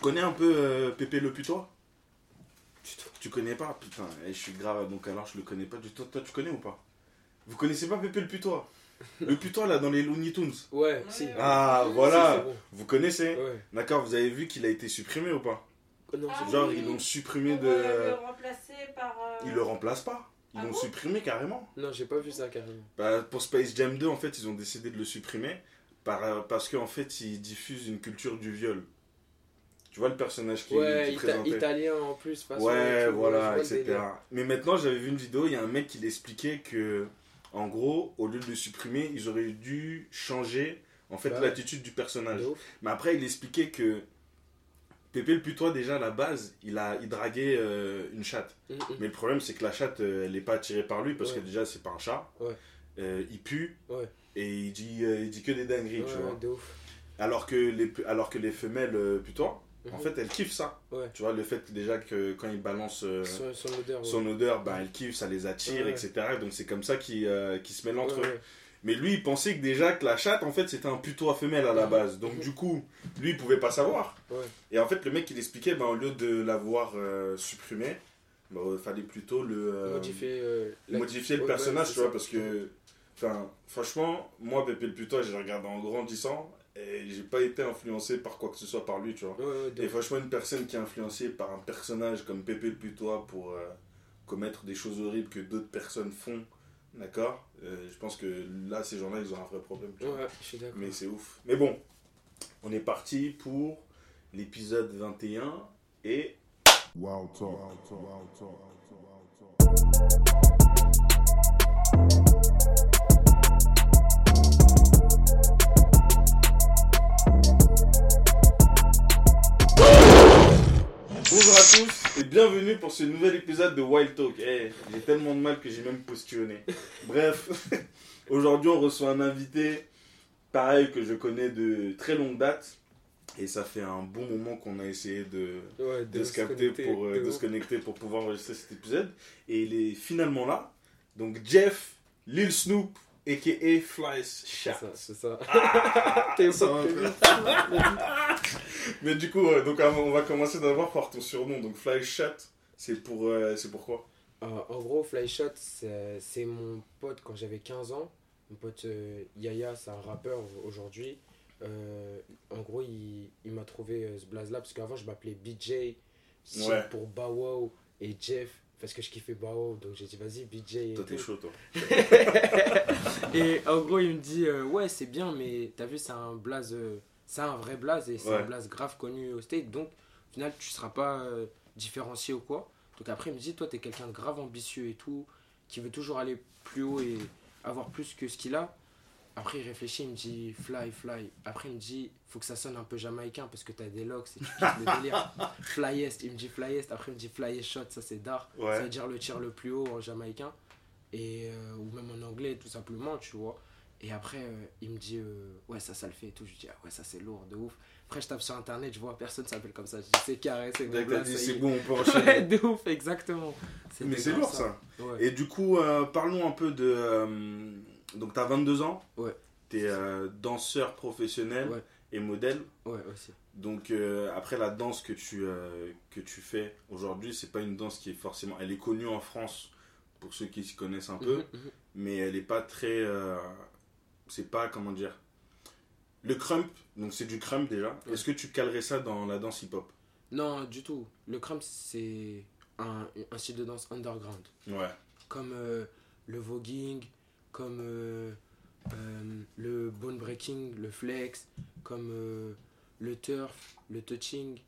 connais un peu euh, Pépé le putois? Tu connais pas? Putain, eh, je suis grave, donc alors je le connais pas du tout. Toi, tu connais ou pas? Vous connaissez pas Pépé le putois? Le putois là dans les Looney Tunes? Ouais, si. Ah, voilà bon. Vous connaissez? Ouais. D'accord, vous avez vu qu'il a été supprimé ou pas? Non, Ah c'est Genre, oui. ils l'ont supprimé de. le remplacer par. euh, Ils le remplacent pas? Ils Ah l'ont bon? supprimé carrément? Non, j'ai pas vu ça carrément. Bah, pour Space Jam 2, en fait, ils ont décidé de le supprimer par, euh, parce qu'en fait, ils diffusent une culture du viol. Vois le personnage qui, Ouais, qui ita- présentait italien en plus. façon, Ouais, voilà, etc. Mais maintenant, j'avais vu une vidéo, il y a un mec qui l'expliquait que, en gros, au lieu de le supprimer, ils auraient dû changer, en fait, Bah, l'attitude du personnage. Mais après, il expliquait que Pépé le putois, déjà, à la base, il, a, il draguait euh, une chatte. Mm, mm. Mais le problème, c'est que la chatte, euh, elle n'est pas attirée par lui, parce Ouais. que déjà, c'est pas un chat. Euh, il pue. Et il dit, euh, il dit que des dingueries, tu vois. de ouf. Alors que les, alors que les femelles en fait, elles kiffent ça. Ouais. Tu vois, le fait déjà que quand ils balancent euh, Son, son odeur. ouais. son odeur, ben, elles kiffent, ça les attire, Ouais. etc. Donc c'est comme ça qu'ils euh, qu'ils se mêlent entre eux. Mais lui, il pensait que déjà que la chatte, en fait, c'était un putois femelle à la base. Donc du coup, lui, il pouvait pas savoir. Et en fait, le mec, il expliquait, ben, au lieu de l'avoir euh, supprimé, ben, il fallait plutôt le... euh, Modifier, la- modifier le personnage, tu vois, parce que... Enfin, franchement, moi, Pépé le putois, je l'ai regardé en grandissant, et j'ai pas été influencé par quoi que ce soit par lui, tu vois. Ouais, ouais, Et franchement, une personne qui est influencée par un personnage comme Pépé le putois pour euh, commettre des choses horribles que d'autres personnes font, d'accord Euh, Je pense que là, ces gens-là, ils ont un vrai problème. tu vois. Ouais, je suis d'accord. Mais c'est ouf. Mais bon, on est parti pour l'épisode 21 et Wow talk. Wow talk. Wow talk. Et bienvenue pour ce nouvel épisode de Wild Talk. Eh, j'ai tellement de mal que j'ai même postillonné. Bref, aujourd'hui on reçoit un invité pareil que je connais de très longue date et ça fait un bon moment qu'on a essayé de, Ouais, de se capter connecter, pour, euh, de de ouf. se connecter pour pouvoir enregistrer cet épisode et il est finalement là. Donc Jeff, Lil Snoop aka Fly C'est Chat. ça, c'est ça. T'es ça, Mais du coup, donc on va commencer d'abord par ton surnom. Donc Fly Chat, c'est pour euh, c'est pourquoi Euh, en gros, Flyshot, c'est c'est mon pote quand j'avais 15 ans. Mon pote euh, Yaya, c'est un rappeur aujourd'hui. Euh, en gros, il, il m'a trouvé euh, ce blaze-là parce qu'avant, je m'appelais BJ Ouais. pour Bow et Jeff parce que je kiffais Bow Donc j'ai dit, vas-y, BJ. et Toi t'es chaud toi. Et en gros, il me dit euh, Ouais, c'est bien, mais t'as vu, c'est un blaze. euh, c'est un vrai blaze et c'est Ouais. un blaze grave connu au state. Donc, au final, tu seras pas euh, différencié ou quoi. Donc, après, il me dit Toi, t'es quelqu'un de grave ambitieux et tout, qui veut toujours aller plus haut et avoir plus que ce qu'il a. Après, il réfléchit, il me dit Fly, fly. Après, il me dit Faut que ça sonne un peu jamaïcain parce que t'as des locks et tu kiffes le délire. Flyest, il me dit Flyest. Après, il me dit Flyest shot, ça c'est d'art. Ouais. Ça veut dire le tir le plus haut en jamaïcain. Et, euh, ou même en anglais, tout simplement, tu vois. Et après, euh, il me dit, euh, ouais, ça, ça le fait et tout. Je dis, ah ouais, ça, c'est lourd, de ouf. Après, je tape sur internet, je vois, personne s'appelle comme ça. Je dis, c'est carré, c'est bon. c'est est. bon, on peut Ouais, de ouf, exactement. Mais c'est lourd ça. Ouais. Et du coup, euh, parlons un peu de. donc t'as 22 ans. Ouais. T'es danseur professionnel Ouais. et modèle. Ouais, aussi. Donc après la danse que tu, que tu fais aujourd'hui, c'est pas une danse qui est forcément... Elle est connue en France pour ceux qui s'y connaissent un peu, Mhm, mhm. mais elle est pas très... c'est pas, comment dire... Le crump, donc c'est du crump déjà. Ouais. Est-ce que tu calerais ça dans la danse hip-hop? Non, du tout. Le crump, c'est un, un style de danse underground. Ouais. Comme euh, le voguing, comme euh, euh, le bone breaking, le flex, comme le turf, le touching,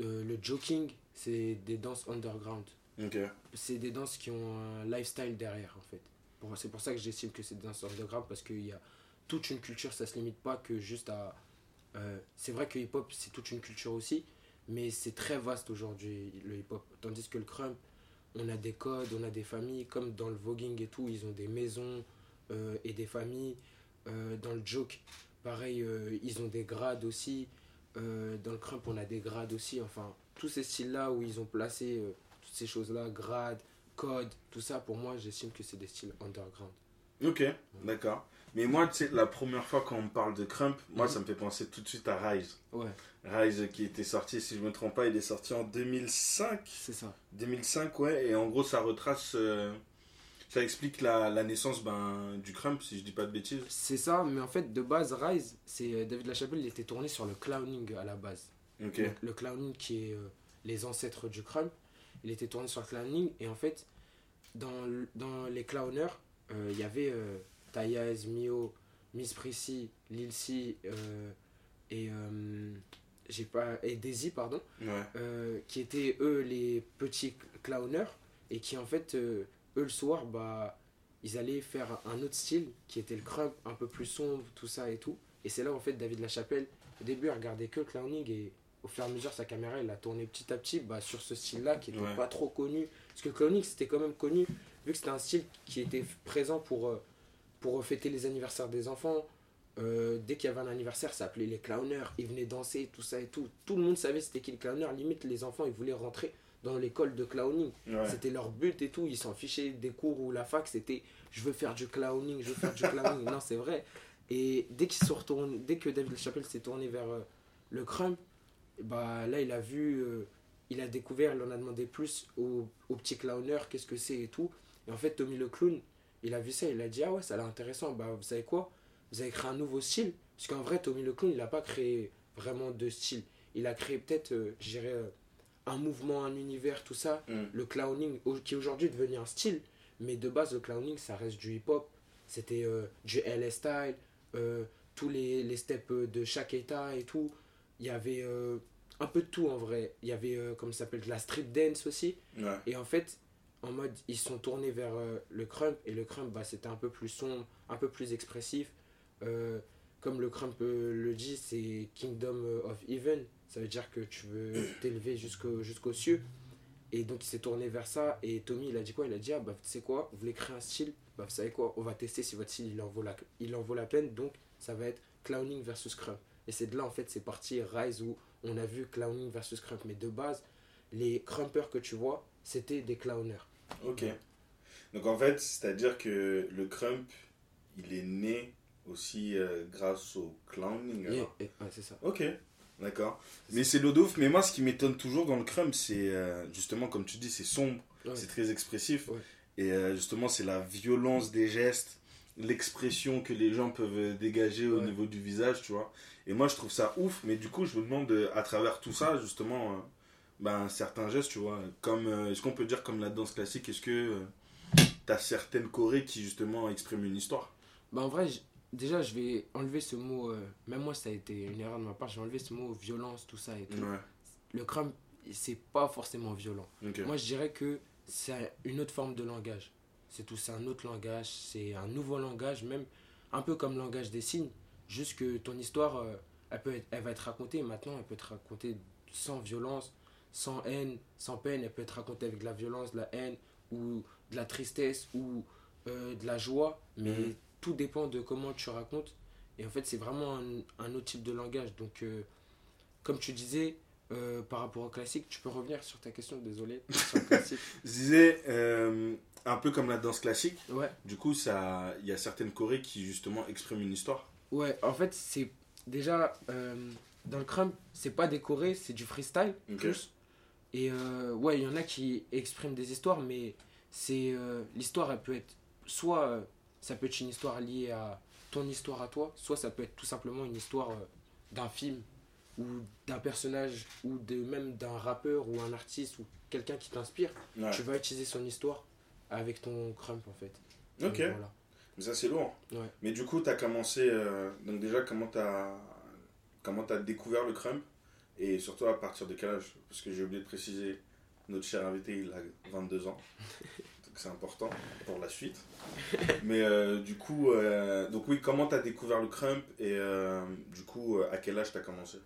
le joking. C'est des danses underground. Ok. c'est des danses qui ont un lifestyle derrière en fait. Bon, c'est pour ça que j'estime que c'est des danses underground parce qu'il y a toute une culture, ça se limite pas que juste à. euh, c'est vrai que hip-hop c'est toute une culture aussi, mais c'est très vaste aujourd'hui le hip-hop. Tandis que le crump, on a des codes, on a des familles, comme dans le voguing et tout, ils ont des maisons euh, et des familles. Euh, dans le joke, pareil, ils ont des grades aussi. Dans le crump, on a des grades aussi. Enfin, tous ces styles-là où ils ont placé toutes ces choses-là, grades, codes, tout ça, pour moi, j'estime que c'est des styles underground. Ok, d'accord. Mais moi, tu sais, la première fois quand on me parle de Crump, moi, ça me fait penser tout de suite à Rise. Ouais, Rise qui était sorti, si je me trompe pas, il est sorti en 2005. c'est ça. 2005, ouais, et en gros, ça retrace. euh, ça explique la, la naissance ben, du Crump, si je dis pas de bêtises. C'est ça, mais en fait, de base, Rise, c'est euh, David Lachapelle, il était tourné sur le clowning à la base. Ok. Donc, le clowning qui est euh, les ancêtres du crump, il était tourné sur le clowning et en fait dans, dans les clowners euh, il y avait Taïaz, Mio, Miss Prissy, Lil C euh, et euh, j'ai pas et Daisy pardon Ouais. euh, qui étaient eux les petits clowners et qui en fait eux le soir bah ils allaient faire un autre style qui était le crump un peu plus sombre tout ça et tout et c'est là en fait David Lachapelle au début il regardait que le clowning et au fur et à mesure sa caméra elle a tourné petit à petit bah, sur ce style là qui était Ouais. pas trop connu parce que clowning c'était quand même connu vu que c'était un style qui était présent pour euh, pour fêter les anniversaires des enfants euh, dès qu'il y avait un anniversaire, ça s'appelait les clowners. Ils venaient danser, tout ça et tout. Tout le monde savait c'était qui le clowner. Limite, les enfants, ils voulaient rentrer dans l'école de clowning. Ouais. C'était leur but et tout. Ils s'en fichaient des cours ou la fac. C'était je veux faire du clowning, je veux faire du clowning. non, c'est vrai. Et dès qu'ils se retournent, dès que David Chappelle s'est tourné vers euh, le crump, bah là, il a vu, euh, il a découvert, il en a demandé plus au, au petit clowner, qu'est-ce que c'est et tout. Et en fait, Tommy le clown, il a vu ça, il a dit ah ouais, ça a l'air intéressant. Bah vous savez quoi? Vous avez créé un nouveau style. Parce qu'en vrai, Tommy le clown, il n'a pas créé vraiment de style. Il a créé peut-être, euh, je dirais, euh, un mouvement, un univers, tout ça Mm. le clowning qui aujourd'hui est devenu un style mais de base le clowning ça reste du hip hop c'était euh, du LS style euh, tous les, les steps de chaque état et tout il y avait un peu de tout en vrai il y avait comme ça s'appelle? De la street dance aussi Ouais. et en fait en mode ils sont tournés vers euh, le crump et le crump bah, c'était un peu plus sombre un peu plus expressif. Euh, comme le crump euh, le dit c'est kingdom of even ça veut dire que tu veux t'élever jusqu'au jusqu'aux cieux. Et donc il s'est tourné vers ça et Tommy il a dit quoi? Il a dit ah bah tu sais quoi, vous voulez créer un style? Bah vous savez quoi, on va tester si votre style il en vaut la, il en vaut la peine. Donc ça va être clowning versus crump. Et c'est de là en fait c'est parti Rise où on a vu clowning versus crump. Mais de base les crumpers que tu vois c'était des clowners. Ok. Donc en fait, c'est-à-dire que le Crump, il est né aussi euh, grâce au clowning. Ouais, c'est ça. Ok, d'accord. Mais c'est l'odouf. Mais moi, ce qui m'étonne toujours dans le Crump, c'est euh, justement, comme tu dis, c'est sombre, Ouais. c'est très expressif. Ouais. Et euh, justement, c'est la violence des gestes, l'expression que les gens peuvent dégager au niveau du visage, tu vois. Et moi, je trouve ça ouf. Mais du coup, je me demande, à travers tout ça, justement, ben, certains gestes, tu vois, comme, euh, est-ce qu'on peut dire comme la danse classique, est-ce que tu as certaines chorés qui, justement, expriment une histoire? Bah en vrai déjà je vais enlever ce mot, euh, même moi ça a été une erreur de ma part, j'ai enlevé ce mot violence tout ça et tout. Ouais, Le crump c'est pas forcément violent. Moi, je dirais que c'est une autre forme de langage. C'est tout, c'est un autre langage, c'est un nouveau langage, même un peu comme le langage des signes. Juste que ton histoire, euh, elle, peut être- elle va être racontée maintenant, elle peut être racontée sans violence, sans haine, sans peine. Elle peut être racontée avec de la violence, de la haine, ou de la tristesse, ou euh, de la joie. Mais Mhm. tout dépend de comment tu racontes. Et en fait, c'est vraiment un, un autre type de langage. Donc, euh, comme tu disais, euh, par rapport au classique, tu peux revenir sur ta question, désolé. Sur le classique. Je disais, euh, un peu comme la danse classique, Ouais, du coup, il y a certaines chorés qui, justement, expriment une histoire. ouais, en fait, c'est déjà euh, dans le crump, c'est pas décoré, c'est du freestyle Ok. plus. Et euh, ouais, il y en a qui expriment des histoires, mais c'est euh, l'histoire, elle peut être soit euh, ça peut être une histoire liée à ton histoire à toi, soit ça peut être tout simplement une histoire d'un film ou d'un personnage ou de même d'un rappeur ou un artiste ou quelqu'un qui t'inspire. Ouais. Tu vas utiliser son histoire avec ton crump en fait. Ok, voilà. mais ça, c'est lourd. Ouais. Mais du coup, tu as commencé. euh, donc, déjà, comment tu as, comment as découvert le crump? Et surtout, à partir de quel âge? Parce que j'ai oublié de préciser, notre cher invité, il a 22 ans. donc, c'est important pour la suite. Mais euh, du coup, euh, donc oui, comment tu as découvert le crump Et euh, du coup, à quel âge tu as commencé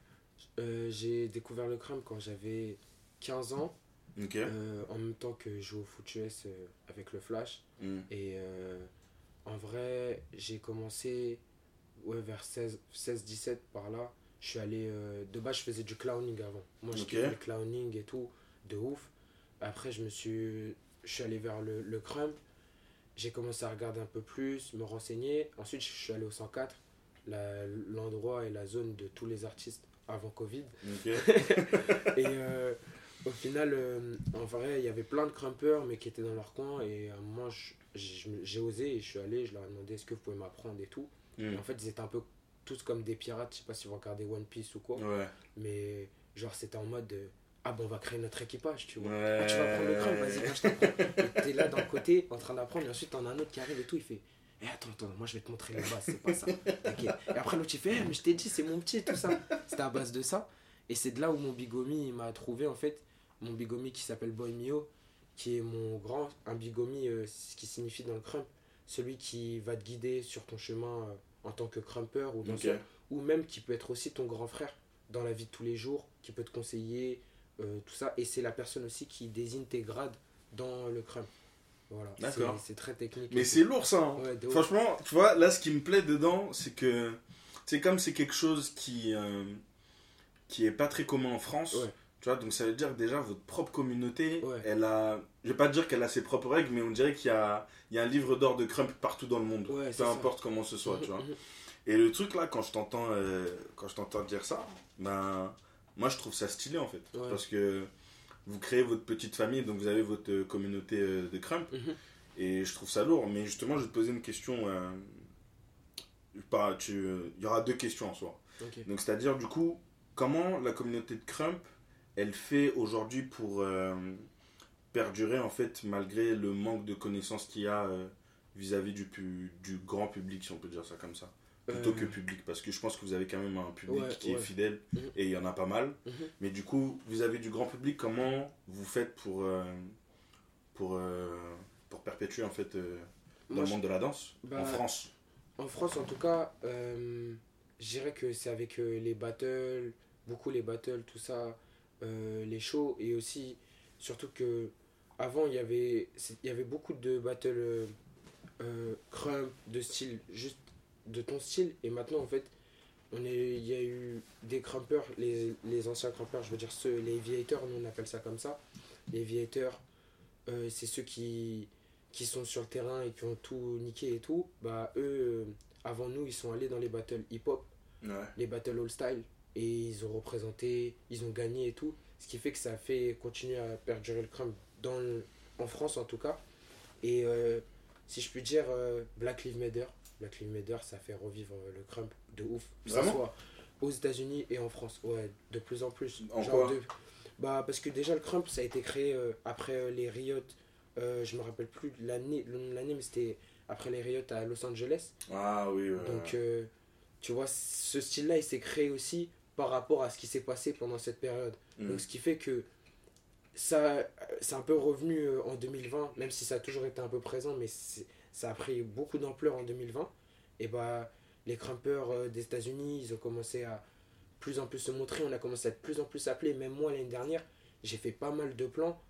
j'ai découvert le crump quand j'avais 15 ans, en même temps que je jouais au foot US avec le Flash. Mm. Et en vrai, j'ai commencé ouais, vers 16-17 par là. Je suis allé. euh, de base, je faisais du clowning avant. Moi, je Ok. kiffais le clowning et tout, de ouf. Après, je me suis. Je suis allé vers le, le crump. j'ai commencé à regarder un peu plus, me renseigner. Ensuite, je suis allé au 104, la- l'endroit et la zone de tous les artistes avant Covid. Et euh, au final, euh, en vrai, il y avait plein de crumpers, mais qui étaient dans leur coin. Et à un moment, je- je- j'ai osé et je suis allé, je leur ai demandé est-ce que vous pouvez m'apprendre et tout. Hmm. Et en fait, ils étaient un peu tous comme des pirates. Je sais pas si vous regardez One Piece ou quoi. Ouais. Mais genre, c'était en mode euh, ah bon, on va créer notre équipage, tu vois. Ouais. Ah, tu vas prendre le crâne, vas-y, viens, je t'apprends. T'es là d'un côté, en train d'apprendre, et ensuite t'en as un autre qui arrive et tout, il fait Eh attends, attends, moi je vais te montrer les bases, c'est pas ça. T'inquiète. Et après l'autre il fait Eh, mais je t'ai dit, c'est mon petit, tout ça. C'était à base de ça. Et c'est de là où mon bigomi il m'a trouvé en fait, mon bigomi qui s'appelle Boy Mio, qui est mon grand, un bigomi, euh, ce qui signifie dans le crump, celui qui va te guider sur ton chemin euh, en tant que crumper ou danseur ou même qui peut être aussi ton grand frère dans la vie de tous les jours, qui peut te conseiller, euh, tout ça. Et c'est la personne aussi qui désigne tes grades dans le crump. Voilà. D'accord. C'est- très technique. Mais c'est lourd ça. hein. Ouais. Franchement, tu vois, là, ce qui me plaît dedans, c'est que c'est comme c'est quelque chose qui euh, qui est pas très commun en France. Ouais. Tu vois, donc ça veut dire que déjà votre propre communauté, Ouais. elle a, je vais pas dire qu'elle a ses propres règles, mais on dirait qu'il y a, il y a un livre d'or de Crump partout dans le monde, Ouais, peu ça. importe comment ce soit, tu vois. Et le truc là, quand je t'entends, euh, quand je t'entends dire ça, ben, moi je trouve ça stylé en fait, Ouais. parce que vous créez votre petite famille, donc vous avez votre euh, communauté euh, de Crump, Mhm. et je trouve ça lourd. Mais justement, je vais te poser une question. euh, pas, tu, il y aura deux questions en soi. Donc c'est-à-dire du coup, comment la communauté de Crump, elle fait aujourd'hui pour euh, perdurer en fait malgré le manque de connaissances qu'il y a euh, vis-à-vis du, du grand public, si on peut dire ça comme ça. Plutôt Euh, que public parce que je pense que vous avez quand même un public Ouais, qui est fidèle Mhm. et il y en a pas mal. Mhm. mais du coup vis-à-vis du grand public comment vous faites pour euh, pour euh, pour perpétuer en fait euh, dans Moi, le je- monde de la danse bah, en France? En France, en tout cas, je dirais que c'est avec les battles, beaucoup les battles, tout ça, euh, les shows, et aussi, surtout que avant, il y avait, il y avait beaucoup de battles euh, euh, crump, de style, juste de ton style, et maintenant, en fait, on est, il y a eu des crumpers, les, les anciens crumpers, je veux dire, ceux, les aviators, nous on appelle ça comme ça. Les aviators, euh, c'est ceux qui, qui sont sur le terrain et qui ont tout niqué et tout, bah eux, avant nous, ils sont allés dans les battles hip-hop, ouais. Les battles all style, et ils ont représenté, ils ont gagné et tout, ce qui fait que ça a fait continuer à perdurer le crump dans le- en France en tout cas. Et euh, si je puis dire, euh, Black Lives Matter, Black Lives Matter, ça fait revivre euh, le crump de ouf, Vraiment? soit aux États-Unis et en France, ouais, de plus en plus. En Genre quoi de- bah parce que déjà le crump ça a été créé euh, après les riots je me rappelle plus l'année le nom de l'année mais c'était après les riots à Los Angeles. Ah oui ouais, donc tu vois ce style là il s'est créé aussi par rapport à ce qui s'est passé pendant cette période. Mhm. donc ce qui fait que ça c'est un peu revenu euh, en 2020 même si ça a toujours été un peu présent mais ça a pris beaucoup d'ampleur en 2020 et bah les crumpers euh, des États-Unis ils ont commencé à plus en plus se montrer. On a commencé à être plus en plus appelé même moi l'année dernière j'ai fait pas mal de plans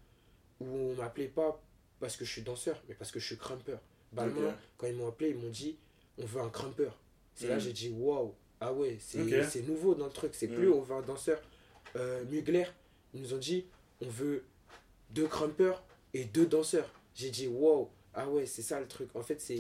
où on m'appelait pas parce que je suis danseur mais parce que je suis crumper. Ok. quand ils m'ont appelé ils m'ont dit on veut un crumper. C'est là Mhm. j'ai dit waouh ah ouais c'est Ok. c'est nouveau dans le truc c'est plus on veut un danseur euh, Mugler ils nous ont dit on veut deux crumpers et deux danseurs j'ai dit waouh ah ouais c'est ça le truc en fait c'est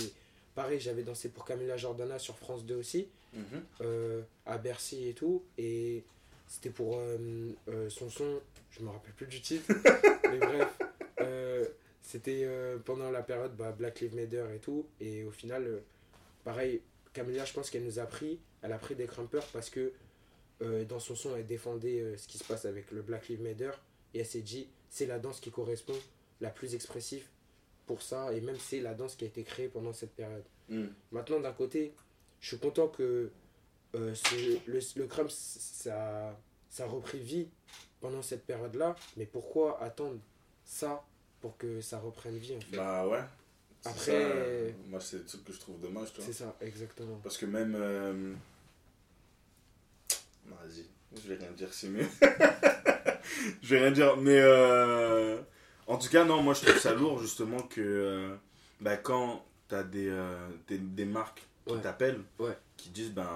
pareil j'avais dansé pour Camila Jordana sur France 2 aussi Mhm. euh, à Bercy et tout et c'était pour euh, euh, son son je me rappelle plus du titre mais bref euh, c'était pendant la période bah, Black Lives Matter et tout et au final pareil Camilla je pense qu'elle nous a pris elle a pris des crumpers parce que euh, dans son son elle défendait euh, ce qui se passe avec le Black Lives Matter. Et elle s'est dit c'est la danse qui correspond la plus expressive pour ça. Et même c'est la danse qui a été créée pendant cette période. Mhm. Maintenant, d'un côté, je suis content que euh, ce- le, le crump, ça, ça a repris vie pendant cette période-là. Mais pourquoi attendre ça pour que ça reprenne vie en fait? Bah ouais Après- ça, moi c'est le truc que je trouve dommage tu vois C'est ça, exactement. Parce que même. euh, Vas-y, je vais rien dire, c'est mieux. je vais rien dire, mais. euh, En tout cas, non, moi je trouve ça lourd justement que. euh, bah, quand t'as des, des, des marques qui Ouais. t'appellent, Ouais. qui disent, ben.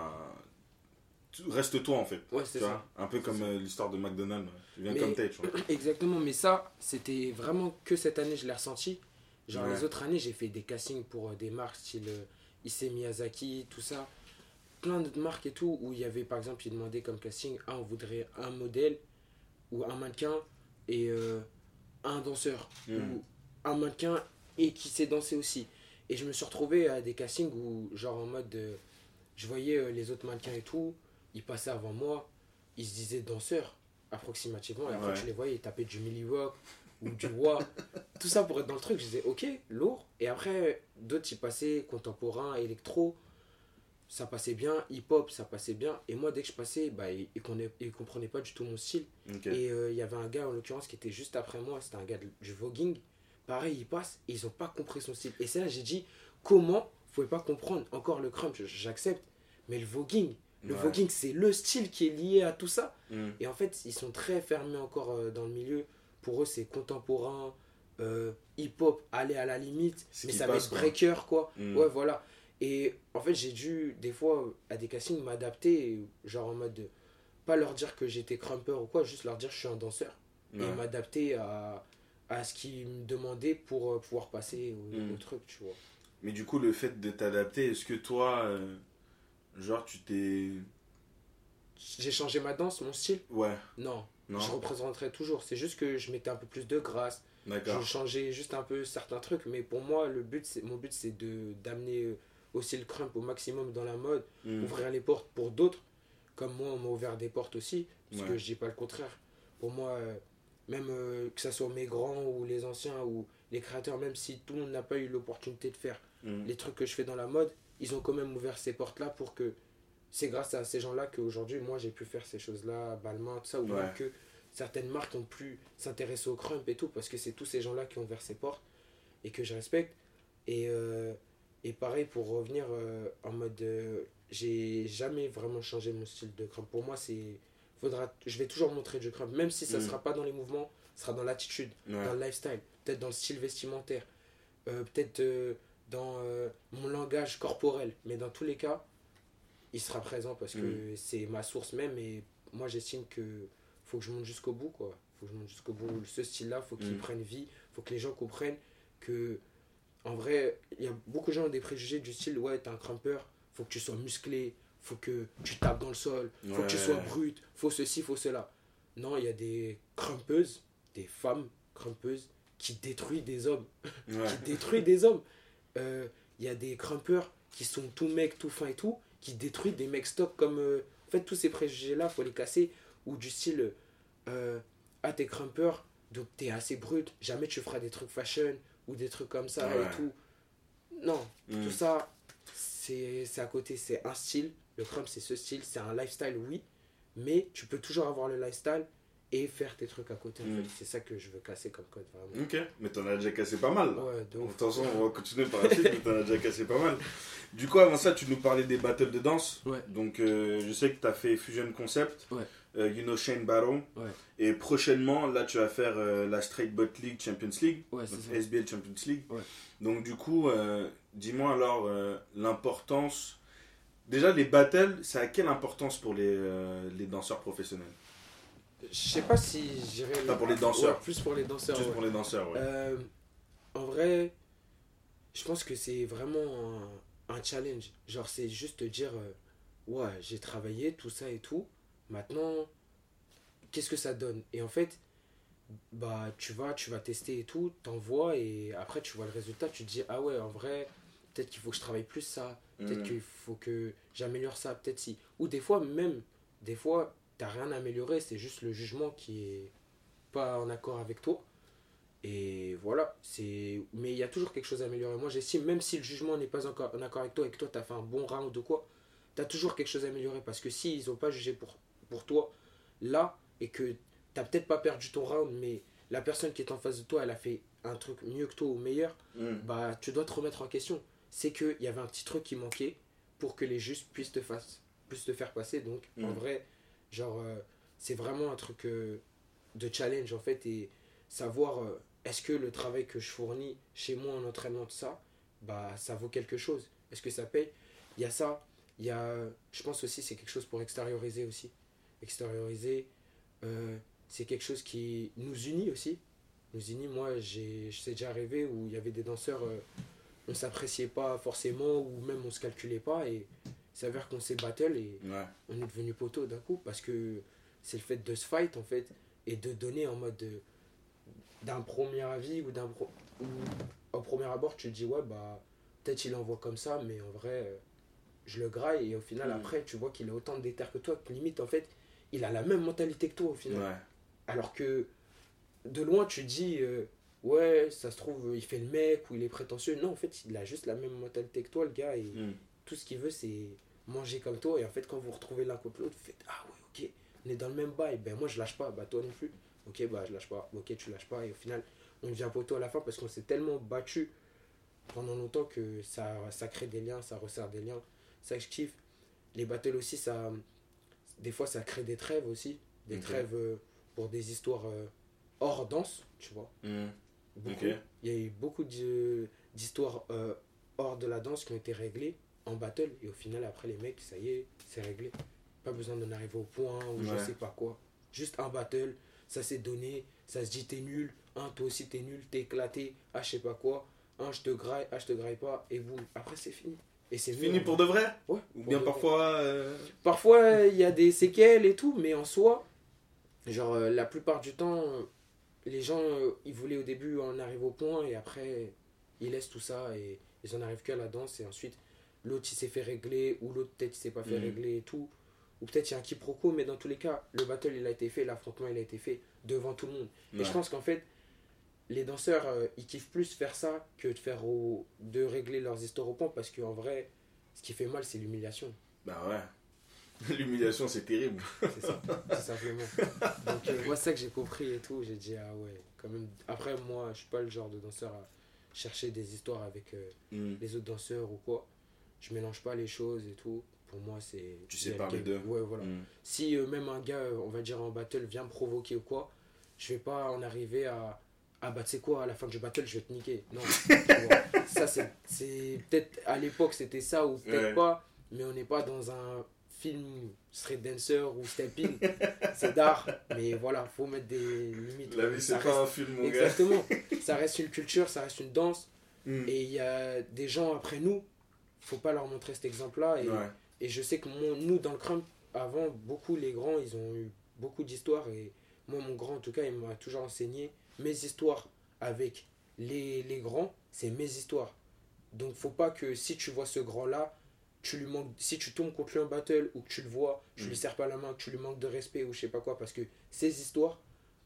Reste toi en fait. Ouais, c'est ça. Un peu comme l'histoire de McDonald's. Tu viens Mais- comme t'es, tu vois. Exactement, mais ça, c'était vraiment que cette année, je l'ai ressenti. Genre Ouais. les autres années, j'ai fait des castings pour euh, des marques style euh, Issey Miyazaki, tout ça. Plein d'autres marques et tout, où il y avait par exemple, ils demandaient comme casting, ah, on voudrait un modèle ou un mannequin et euh, un danseur. Mm. Ou un mannequin et qui sait danser aussi. Et je me suis retrouvé à des castings où, genre en mode, euh, je voyais euh, les autres mannequins et tout, ils passaient avant moi, ils se disaient danseurs approximativement, et après Ouais. tu les voyais taper du Millie Rock ou du Wa, tout ça pour être dans le truc. Je disais, ok, lourd. Et après, d'autres, ils passaient contemporain, électro, ça passait bien, hip-hop, ça passait bien. Et moi, dès que je passais, bah, ils, ils comprenaient pas du tout mon style. Et euh, il y avait un gars en l'occurrence qui était juste après moi, c'était un gars du voguing. Pareil, il passe et ils ont pas compris son style. Et c'est là que j'ai dit comment vous pouvez pas comprendre encore le crump, j'accepte, mais le voguing, le Ouais. voguing c'est le style qui est lié à tout ça. Mm. Et en fait, ils sont très fermés encore euh, dans le milieu. Pour eux, c'est contemporain, euh, hip-hop, aller à la limite, Ce mais ça va être breaker quoi. Mm. Ouais, voilà. Et en fait, j'ai dû, des fois, à des castings, m'adapter, genre en mode de pas leur dire que j'étais crumper ou quoi, juste leur dire je suis un danseur. Ouais. Et m'adapter à, à ce qu'ils me demandaient pour euh, pouvoir passer au, Mm. au truc, tu vois. Mais du coup, le fait de t'adapter, est-ce que toi, euh, genre, tu t'es. J'ai changé ma danse, mon style? Ouais, Non, non je représenterai toujours. C'est juste que je mettais un peu plus de grâce, je changeais juste un peu certains trucs, mais pour moi, le but, c'est, mon but, c'est de, d'amener euh, aussi le crump au maximum dans la mode, Mm. ouvrir les portes pour d'autres. Comme moi, on m'a ouvert des portes aussi, parce Ouais. que je dis pas le contraire. Pour moi, euh, même euh, que ce soit mes grands ou les anciens ou les créateurs, même si tout le monde n'a pas eu l'opportunité de faire Mm. les trucs que je fais dans la mode, ils ont quand même ouvert ces portes-là pour que c'est grâce à ces gens-là qu'aujourd'hui, moi, j'ai pu faire ces choses-là, Balmain, tout ça, ou Ouais. que certaines marques ont pu s'intéresser au crump et tout, parce que c'est tous ces gens-là qui ont ouvert ces portes et que je respecte. Et, euh, et pareil, pour revenir euh, en mode. euh, j'ai jamais vraiment changé mon style de crump. Pour moi, c'est. Faudra, je vais toujours montrer du crump, même si ça Mm. sera pas dans les mouvements, ça sera dans l'attitude Ouais. dans le lifestyle, peut-être dans le style vestimentaire, peut-être dans mon langage corporel. Mais dans tous les cas, il sera présent parce que c'est ma source même et moi j'estime que faut que je monte jusqu'au bout quoi. Faut que je monte jusqu'au bout. Ce style-là, faut qu'il Mm. prenne vie, faut que les gens comprennent que en vrai, il y a beaucoup de gens ont des préjugés du style ouais, t'es un crumper, faut que tu sois musclé, faut que tu tapes dans le sol, faut que tu sois brut, faut ceci, faut cela. Non, il y a des crumpeuses, des femmes crumpeuses qui détruisent des hommes, Ouais. qui détruisent des hommes. Euh, Il y a des crumpeurs qui sont tout mecs, tout fins et tout, qui détruisent des mecs stock comme. euh, en fait, tous ces préjugés-là, faut les casser. Ou du style, euh, ah, t'es crumper, donc t'es assez brut, jamais tu feras des trucs fashion ou des trucs comme ça Ouais. et tout. Non, Mm. tout ça, c'est c'est à côté, c'est un style. Le crump, c'est ce style, c'est un lifestyle, oui. Mais tu peux toujours avoir le lifestyle et faire tes trucs à côté. Mm. fait. C'est ça que je veux casser comme code, vraiment. Ok, mais t'en as déjà cassé pas mal. là. Ouais, de ouf. Attention, on va continuer par la suite, mais t'en as déjà cassé pas mal. Du coup, avant ça, tu nous parlais des battles de danse. Ouais. Donc, euh, je sais que t'as fait Fusion Concept, Ouais. euh, You Know Shane Battle. Ouais. Et prochainement, là, tu vas faire euh, la Straight Butt League Champions League. Ouais, donc c'est ça. SBL Champions League. Ouais. Donc, du coup, dis-moi alors l'importance. Déjà, les battles, ça a quelle importance pour les, les danseurs professionnels? Je sais pas si j'irais. Pas pour les danseurs. Ouais, plus pour les danseurs. Juste ouais. pour les danseurs, ouais. Euh, en vrai, je pense que c'est vraiment un, un challenge. Genre, c'est juste te dire euh, Ouais, j'ai travaillé, tout ça et tout. Maintenant, qu'est-ce que ça donne? Et en fait, bah, tu vas, tu vas tester et tout, t'envoies et après, tu vois le résultat. Tu te dis Ah ouais, en vrai, peut-être qu'il faut que je travaille plus ça. Peut-être Mhm. qu'il faut que j'améliore ça, peut-être si. Ou des fois, même, des fois, t'as rien à améliorer, c'est juste le jugement qui est pas en accord avec toi. Et voilà, c'est. Mais il y a toujours quelque chose à améliorer. Moi, j'estime, même si le jugement n'est pas encore en accord avec toi et que toi, t'as fait un bon round ou quoi, t'as toujours quelque chose à améliorer. Parce que si ils ont pas jugé pour, pour toi, là, et que t'as peut-être pas perdu ton round, mais la personne qui est en face de toi, elle a fait un truc mieux que toi ou meilleur, Mm. bah tu dois te remettre en question. C'est qu'il y avait un petit truc qui manquait pour que les juges puissent te, fasse- puissent te faire passer. Donc en Mm. vrai, genre, euh, c'est vraiment un truc euh, de challenge en fait. Et savoir euh, est-ce que le travail que je fournis chez moi en entraînement de ça, bah ça vaut quelque chose? Est-ce que ça paye? Il y a ça. Il y a, je pense aussi c'est quelque chose pour extérioriser aussi. Extérioriser, c'est quelque chose qui nous unit aussi. Nozini, moi, j'ai, c'est déjà arrivé où il y avait des danseurs, on s'appréciait pas forcément, ou même on se calculait pas, et il s'avère qu'on s'est battle et Ouais. on est devenu poteau d'un coup, parce que c'est le fait de se fight, en fait, et de donner en mode de- d'un premier avis, ou d'un pro- au premier abord, tu te dis, ouais, bah, peut-être il envoie comme ça, mais en vrai, euh, je le graille, et au final, Mm. après, tu vois qu'il a autant de déter que toi, que limite, en fait, il a la même mentalité que toi, au final. Ouais. Alors que de loin, tu dis, euh, ouais, ça se trouve, il fait le mec ou il est prétentieux. Non, en fait, il a juste la même mentalité que toi, le gars. Et Mm. Tout ce qu'il veut, c'est manger comme toi. Et en fait, quand vous retrouvez l'un contre l'autre, vous faites, ah ouais, ok, on est dans le même bail. Ben moi, je lâche pas. Bah toi non plus. Ok, bah je lâche pas. Ok, tu lâches pas. Et au final, on devient poteau à la fin parce qu'on s'est tellement battu pendant longtemps que ça, ça crée des liens, ça resserre des liens. Ça, je kiffe. Les battles aussi, ça, des fois, ça crée des trêves aussi. Des trêves euh, pour des histoires euh, hors danse, tu vois. Mm. Beaucoup. Il y a eu beaucoup d'histoires euh, hors de la danse qui ont été réglées en battle. Et au final, après, les mecs, ça y est, c'est réglé. Pas besoin d'en arriver au point ou je sais pas quoi. Juste un battle, ça s'est donné, ça se dit t'es nul, un toi aussi t'es nul, t'es éclaté, ah je sais pas quoi, un je te graille, ah je te graille pas, et boum, après c'est fini. Et c'est Fini pour en de vrai? Ouais, Ou bien parfois. euh, Parfois, il y a des séquelles et tout, mais en soi, genre, euh, la plupart du temps, les gens, euh, ils voulaient au début en arriver au point et après, ils laissent tout ça et ils en arrivent qu'à la danse et ensuite, l'autre, il s'est fait régler ou l'autre, peut-être, il s'est pas fait Mhm. régler et tout. Ou peut-être il y a un quiproquo, mais dans tous les cas, le battle, il a été fait, l'affrontement, il a été fait devant tout le monde. Et je pense qu'en fait, les danseurs, euh, ils kiffent plus faire ça que de faire au- de régler leurs histoires au point parce qu'en vrai, ce qui fait mal, c'est l'humiliation. Bah ouais. L'humiliation, c'est terrible. C'est ça, tout simplement. Donc, euh, moi, c'est ça que j'ai compris et tout. J'ai dit, ah ouais, quand même. Après, moi, je suis pas le genre de danseur à chercher des histoires avec euh, Mm. les autres danseurs ou quoi. Je mélange pas les choses et tout. Pour moi, c'est. Tu sépares le les deux. Ouais, voilà. Mm. Si euh, même un gars, euh, on va dire en battle, vient me provoquer ou quoi, je vais pas en arriver à. Ah bah tu sais quoi, à la fin du battle, je vais te niquer. Non. ça, c'est- c'est. Peut-être à l'époque, c'était ça ou peut-être Ouais. pas, mais on n'est pas dans un film street dancer ou stepping. c'est d'art, mais voilà, faut mettre des limites. La vie, c'est pas un film, mon gars. Exactement. ça reste une culture, ça reste une danse. Mm. Et il y a des gens après nous, faut pas leur montrer cet exemple-là. Et, Ouais. et je sais que mon- nous, dans le crump, avant, beaucoup, les grands, ils ont eu beaucoup d'histoires. Et moi, mon grand, en tout cas, il m'a toujours enseigné mes histoires avec les, les grands, c'est mes histoires. Donc, faut pas que si tu vois ce grand-là, tu lui manques, si tu tombes contre lui en battle ou que tu le vois, tu Mm. lui serres pas la main, que tu lui manques de respect ou je sais pas quoi, parce que ces histoires,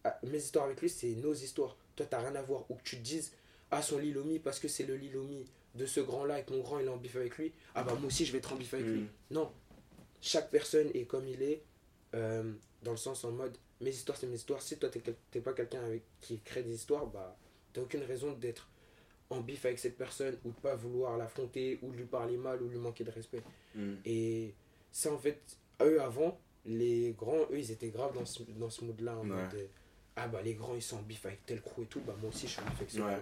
ah, mes histoires avec lui, c'est nos histoires. Toi, t'as rien à voir. Ou que tu te dises, ah, son Lilomi, parce que c'est le Lilomi de ce grand-là et que mon grand il est en bif avec lui, ah bah moi aussi je vais être en bif avec lui. Mm. Non. Chaque personne est comme il est, euh, dans le sens en mode, mes histoires c'est mes histoires. Si toi t'es pas quelqu'un avec qui crée des histoires, bah t'as aucune raison d'être en bif avec cette personne ou de pas vouloir l'affronter ou de lui parler mal ou lui manquer de respect. Mm. Et ça, en fait, eux avant, les grands, eux, ils étaient graves dans ce, dans ce mood-là. En Ouais. mode, euh, ah bah les grands, ils sont en bif avec tel crew et tout, bah moi aussi je suis en bif avec ce Ouais.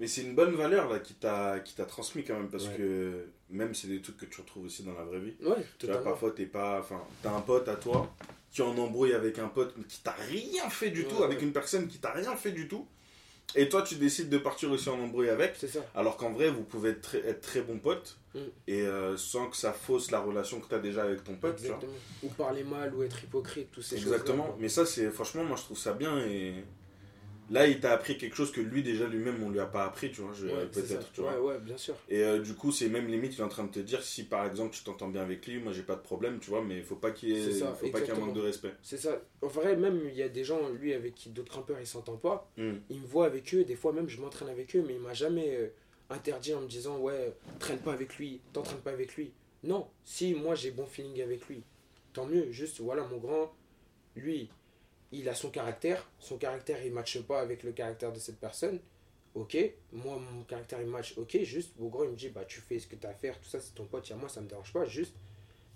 Mais c'est une bonne valeur là qui t'a qui t'a transmis quand même parce Ouais. que même c'est des trucs que tu retrouves aussi dans la vraie vie. Ouais, Tu vois, parfois t'es pas enfin t'as un pote à toi qui en embrouille avec un pote mais qui t'a rien fait du Ouais, tout avec une personne qui t'a rien fait du tout et toi tu décides de partir aussi en embrouille avec C'est ça. alors qu'en vrai vous pouvez être très, être très bons potes Mm. et euh, sans que ça fausse la relation que t'as déjà avec ton pote tu. Exactement. Ou parler mal ou être hypocrite, tous ces choses Exactement. Mais ça, c'est franchement, moi, je trouve ça bien. Et là, il t'a appris quelque chose que lui, déjà, lui-même, on lui a pas appris, tu vois. je- Peut-être, tu vois. Ouais, ouais, bien sûr. Et euh, du coup, c'est même limite, il est en train de te dire si par exemple tu t'entends bien avec lui, moi j'ai pas de problème, tu vois, mais il faut pas qu'il y ait, C'est ça, faut pas qu'il y ait un manque de respect. C'est ça. En vrai, même il y a des gens, lui, avec qui d'autres grimpeurs, ils s'entendent pas. Mm. Il me voit avec eux, des fois même je m'entraîne avec eux, mais il m'a jamais euh, interdit en me disant ouais, traîne pas avec lui, t'entraînes pas avec lui. Non, si moi j'ai bon feeling avec lui, tant mieux. Juste voilà, mon grand, lui, il a son caractère. Son caractère il matche pas avec le caractère de cette personne. Ok, moi mon caractère il match. Ok, juste mon grand il me dit bah tu fais ce que t'as à faire, tout ça c'est ton pote, a moi ça me dérange pas. Juste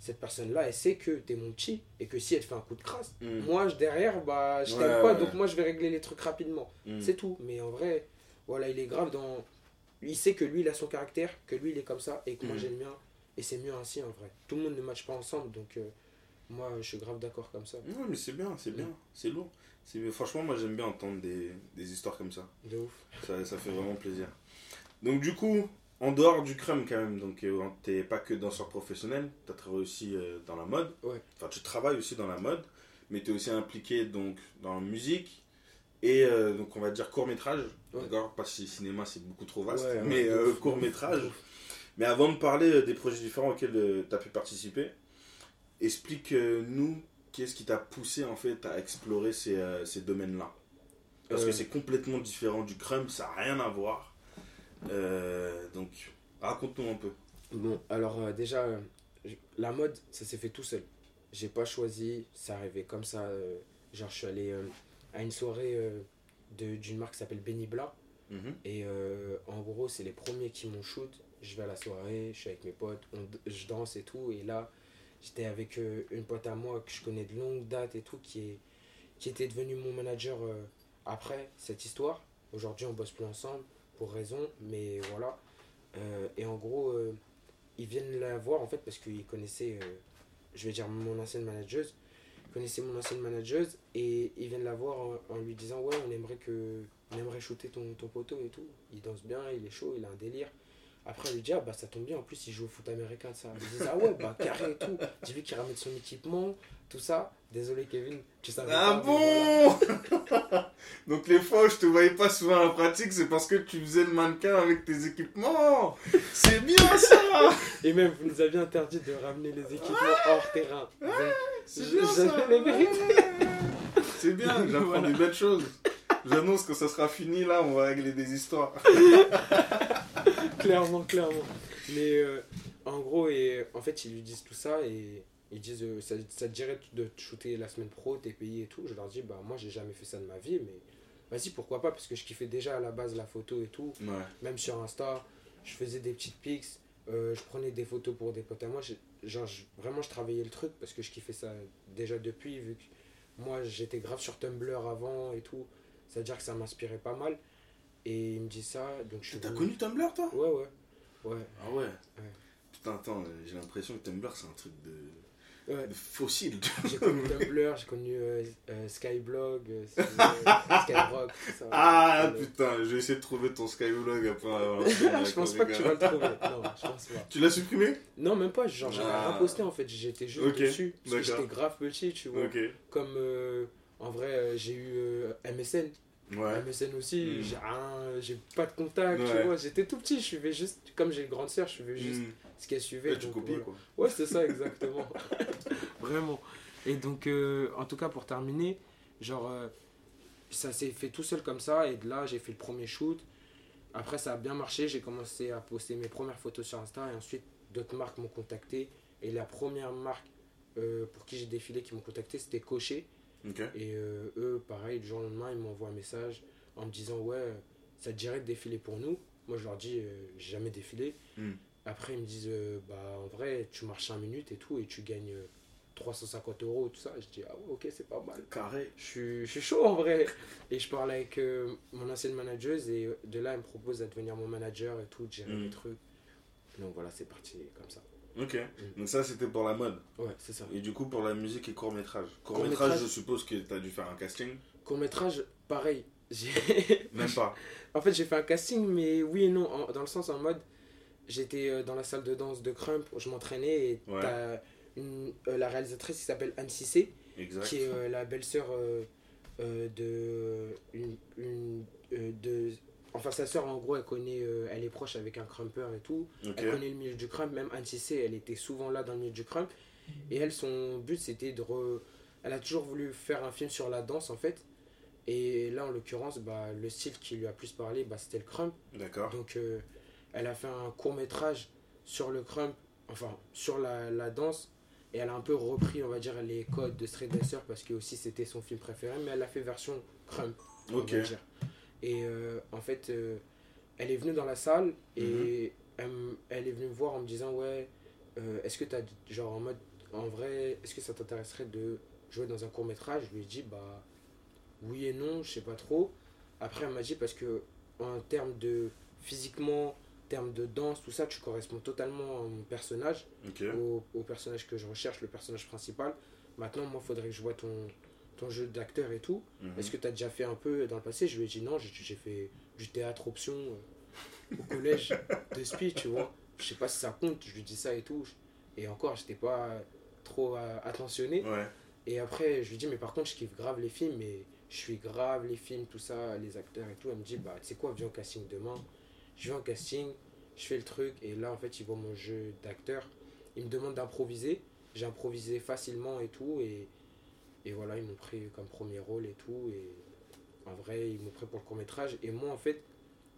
cette personne là elle sait que t'es mon petit et que si elle te fait un coup de crasse, Mm. moi je- derrière bah je Ouais, t'aime pas ouais. donc moi je vais régler les trucs rapidement. Mm. C'est tout. Mais en vrai, voilà, il est grave dans. Il sait que lui, il a son caractère, que lui, il est comme ça, et que moi, Mhm. j'ai le mien. Et c'est mieux ainsi, en vrai. Tout le monde ne matche pas ensemble, donc euh, moi je suis grave d'accord comme ça. Ouais, mais c'est bien, c'est bien, c'est lourd. C'est- Franchement, moi j'aime bien entendre des, des histoires comme ça. De ouf. ça. Ça fait vraiment plaisir. Donc, du coup, en dehors du crème quand même, donc euh, t'es pas que danseur professionnel, t'as travaillé aussi euh, dans la mode. Ouais. Enfin, tu travailles aussi dans la mode, mais t'es aussi impliqué donc dans la musique et euh, donc on va dire court métrage. Ouais. D'accord Pas si cinéma c'est beaucoup trop vaste, Ouais, mais euh, court métrage. Mais avant de parler des projets différents auxquels tu as pu participer, explique-nous qu'est-ce qui t'a poussé en fait à explorer ces, euh, ces domaines-là. Parce Euh. que c'est complètement différent du crumb, ça n'a rien à voir. Euh, donc, raconte-nous un peu. Bon, alors euh, déjà, euh, la mode, ça s'est fait tout seul. J'ai pas choisi, ça arrivait comme ça. euh, genre, je suis allé euh, à une soirée euh, de- d'une marque qui s'appelle Benny Bla. Mhm. Et euh, en gros, c'est les premiers qui m'ont shoot. Je vais à la soirée, je suis avec mes potes, on je danse et tout. Et là, j'étais avec euh, une pote à moi que je connais de longue date et tout, qui, est, qui était devenue mon manager euh, après cette histoire. Aujourd'hui, on bosse plus ensemble pour raison, mais voilà. Euh, et en gros, ils viennent la voir en fait parce qu'ils connaissaient, je vais dire, mon ancienne manageuse. Ils connaissaient mon ancienne manageuse et ils viennent la voir en, en lui disant Ouais, on aimerait que on aimerait shooter ton, ton poteau et tout. Il danse bien, il est chaud, il a un délire. Après, elle lui dit Ah bah ça tombe bien, en plus il joue au foot américain, ça. Ils disent Ah ouais, bah carré et tout. J'ai vu qu'il ramène son équipement, tout ça. Désolé, Kevin, tu savais Ah pas, mais voilà. bon Donc les fois où je te voyais pas souvent en pratique, c'est parce que tu faisais le mannequin avec tes équipements C'est bien ça Et même, vous nous aviez interdit de ramener les équipements hors terrain. C'est Je- bien ça les vérités. C'est bien, j'apprends Voilà. des belles choses. J'annonce que ça sera fini là, on va régler des histoires. clairement, clairement. Mais euh, en gros, et, en fait, ils lui disent tout ça et ils disent euh, ça, ça te dirait de te shooter la semaine pro, t'es payé et tout. Je leur dis bah moi j'ai jamais fait ça de ma vie, mais vas-y pourquoi pas parce que je kiffais déjà à la base la photo et tout. Ouais. Même sur Insta, je faisais des petites pics, euh, je prenais des photos pour des potes à moi. Genre, je- vraiment, je travaillais le truc parce que je kiffais ça déjà depuis, vu que moi j'étais grave sur Tumblr avant et tout. C'est-à-dire que ça m'inspirait pas mal. Et il me dit ça, donc je. T'as connu Tumblr toi? Ouais, ouais. Ouais. Ah ouais? Ouais. Putain, attends, j'ai l'impression que Tumblr c'est un truc de, Ouais. de fossile. J'ai connu Tumblr, j'ai connu euh, euh, Skyblog, euh, euh, Skyrock, tout ça. Ah putain, je vais essayer de trouver ton Skywlog après. avoir- je pense pas que tu vas le trouver. Non, je pense pas. Tu l'as supprimé? Non, même pas. Genre, j'avais Ah. rien posté en fait. J'étais juste Ok, dessus. Parce que d'accord. j'étais grave petit, tu vois. Ok. Comme en vrai, euh, j'ai eu euh, MSN. Ouais. MSN aussi, Mm. j'ai rien- j'ai pas de contact, Ouais. tu vois. J'étais tout petit. Je suivais juste, comme j'ai une grande sœur, je suivais juste Hmm. ce qu'elle suivait. Tu copies voilà. quoi. Ouais, c'est ça, exactement. Vraiment. Et donc, euh, en tout cas, pour terminer, genre, euh, ça s'est fait tout seul comme ça. Et de là, j'ai fait le premier shoot. Après, ça a bien marché. J'ai commencé à poster mes premières photos sur Insta. Et ensuite, d'autres marques m'ont contacté. Et la première marque euh, pour qui j'ai défilé, qui m'ont contacté, c'était Cocher. Et euh, eux, pareil, du jour au lendemain, ils m'envoient un message en me disant Ouais, ça te dirait de défiler pour nous? Moi, je leur dis euh, J'ai jamais défilé. Hmm. Après, ils me disent euh, Bah, en vrai, tu marches 5 minutes et tout, et tu gagnes euh, 350 euros, tout ça. Je dis Ah ouais, ok, c'est pas mal. Carré. Je suis, je suis chaud en vrai. Et je parle avec mon ancienne manageuse, et de là, elle me propose de devenir mon manager et tout, de gérer Hmm. les trucs. Donc voilà, c'est parti comme ça. Ok. Donc ça c'était pour la mode. Ouais, c'est ça. Et du coup pour la musique et court métrage. Court métrage, je suppose que t'as dû faire un casting. Court métrage, pareil. Même pas. En fait, j'ai fait un casting, mais oui et non, en- dans le sens en mode, j'étais euh, dans la salle de danse de Crump, je m'entraînais et Ouais. une, euh, la réalisatrice qui s'appelle Anne Cissé, Exact. qui est euh, la belle-sœur euh, de, une, une, de. Enfin, sa sœur, en gros, elle connaît, euh, elle est proche avec un crumper et tout. Elle connaît le milieu du crump, même Anne elle était souvent là dans le milieu du crump. Et elle, son but, c'était de. re- Elle a toujours voulu faire un film sur la danse, en fait. Et là, en l'occurrence, bah, le style qui lui a plus parlé, bah, c'était le crump. D'accord. Donc, euh, elle a fait un court métrage sur le crump, enfin, sur la, la danse. Et elle a un peu repris, on va dire, les codes de Street Dancer parce que aussi c'était son film préféré. Mais elle a fait version crump, on Ok. va dire. Et euh, en fait, euh, elle est venue dans la salle et elle, m- elle est venue me voir en me disant Ouais, euh, est-ce que tu as, genre en mode, en vrai, est-ce que ça t'intéresserait de jouer dans un court métrage? Je lui ai dit Bah, oui et non, je sais pas trop. Après, elle m'a dit Parce que en termes de physiquement, en termes de danse, tout ça, tu corresponds totalement à mon personnage, au, au personnage que je recherche, le personnage principal. maintenant, moi, faudrait que je vois ton, ton jeu d'acteur et tout. Mhm. Est-ce que tu as déjà fait un peu dans le passé? Je lui ai dit non, j'ai j'ai fait du théâtre option euh, au collège de SPI, tu vois. Je sais pas si ça compte, je lui dis ça et tout. Et encore, j'étais pas trop euh, attentionné. Ouais. Et après, je lui dis, mais par contre, je kiffe grave les films, mais je suis grave les films, tout ça, les acteurs et tout. Elle me dit, bah, tu sais quoi, viens au casting demain. Je vais en casting, je fais le truc, et là, en fait, ils voient mon jeu d'acteur. Ils me demandent d'improviser. J'ai improvisé facilement et tout, et, et voilà, ils m'ont pris comme premier rôle et tout. Et en vrai, ils m'ont pris pour le court-métrage. Et moi, en fait,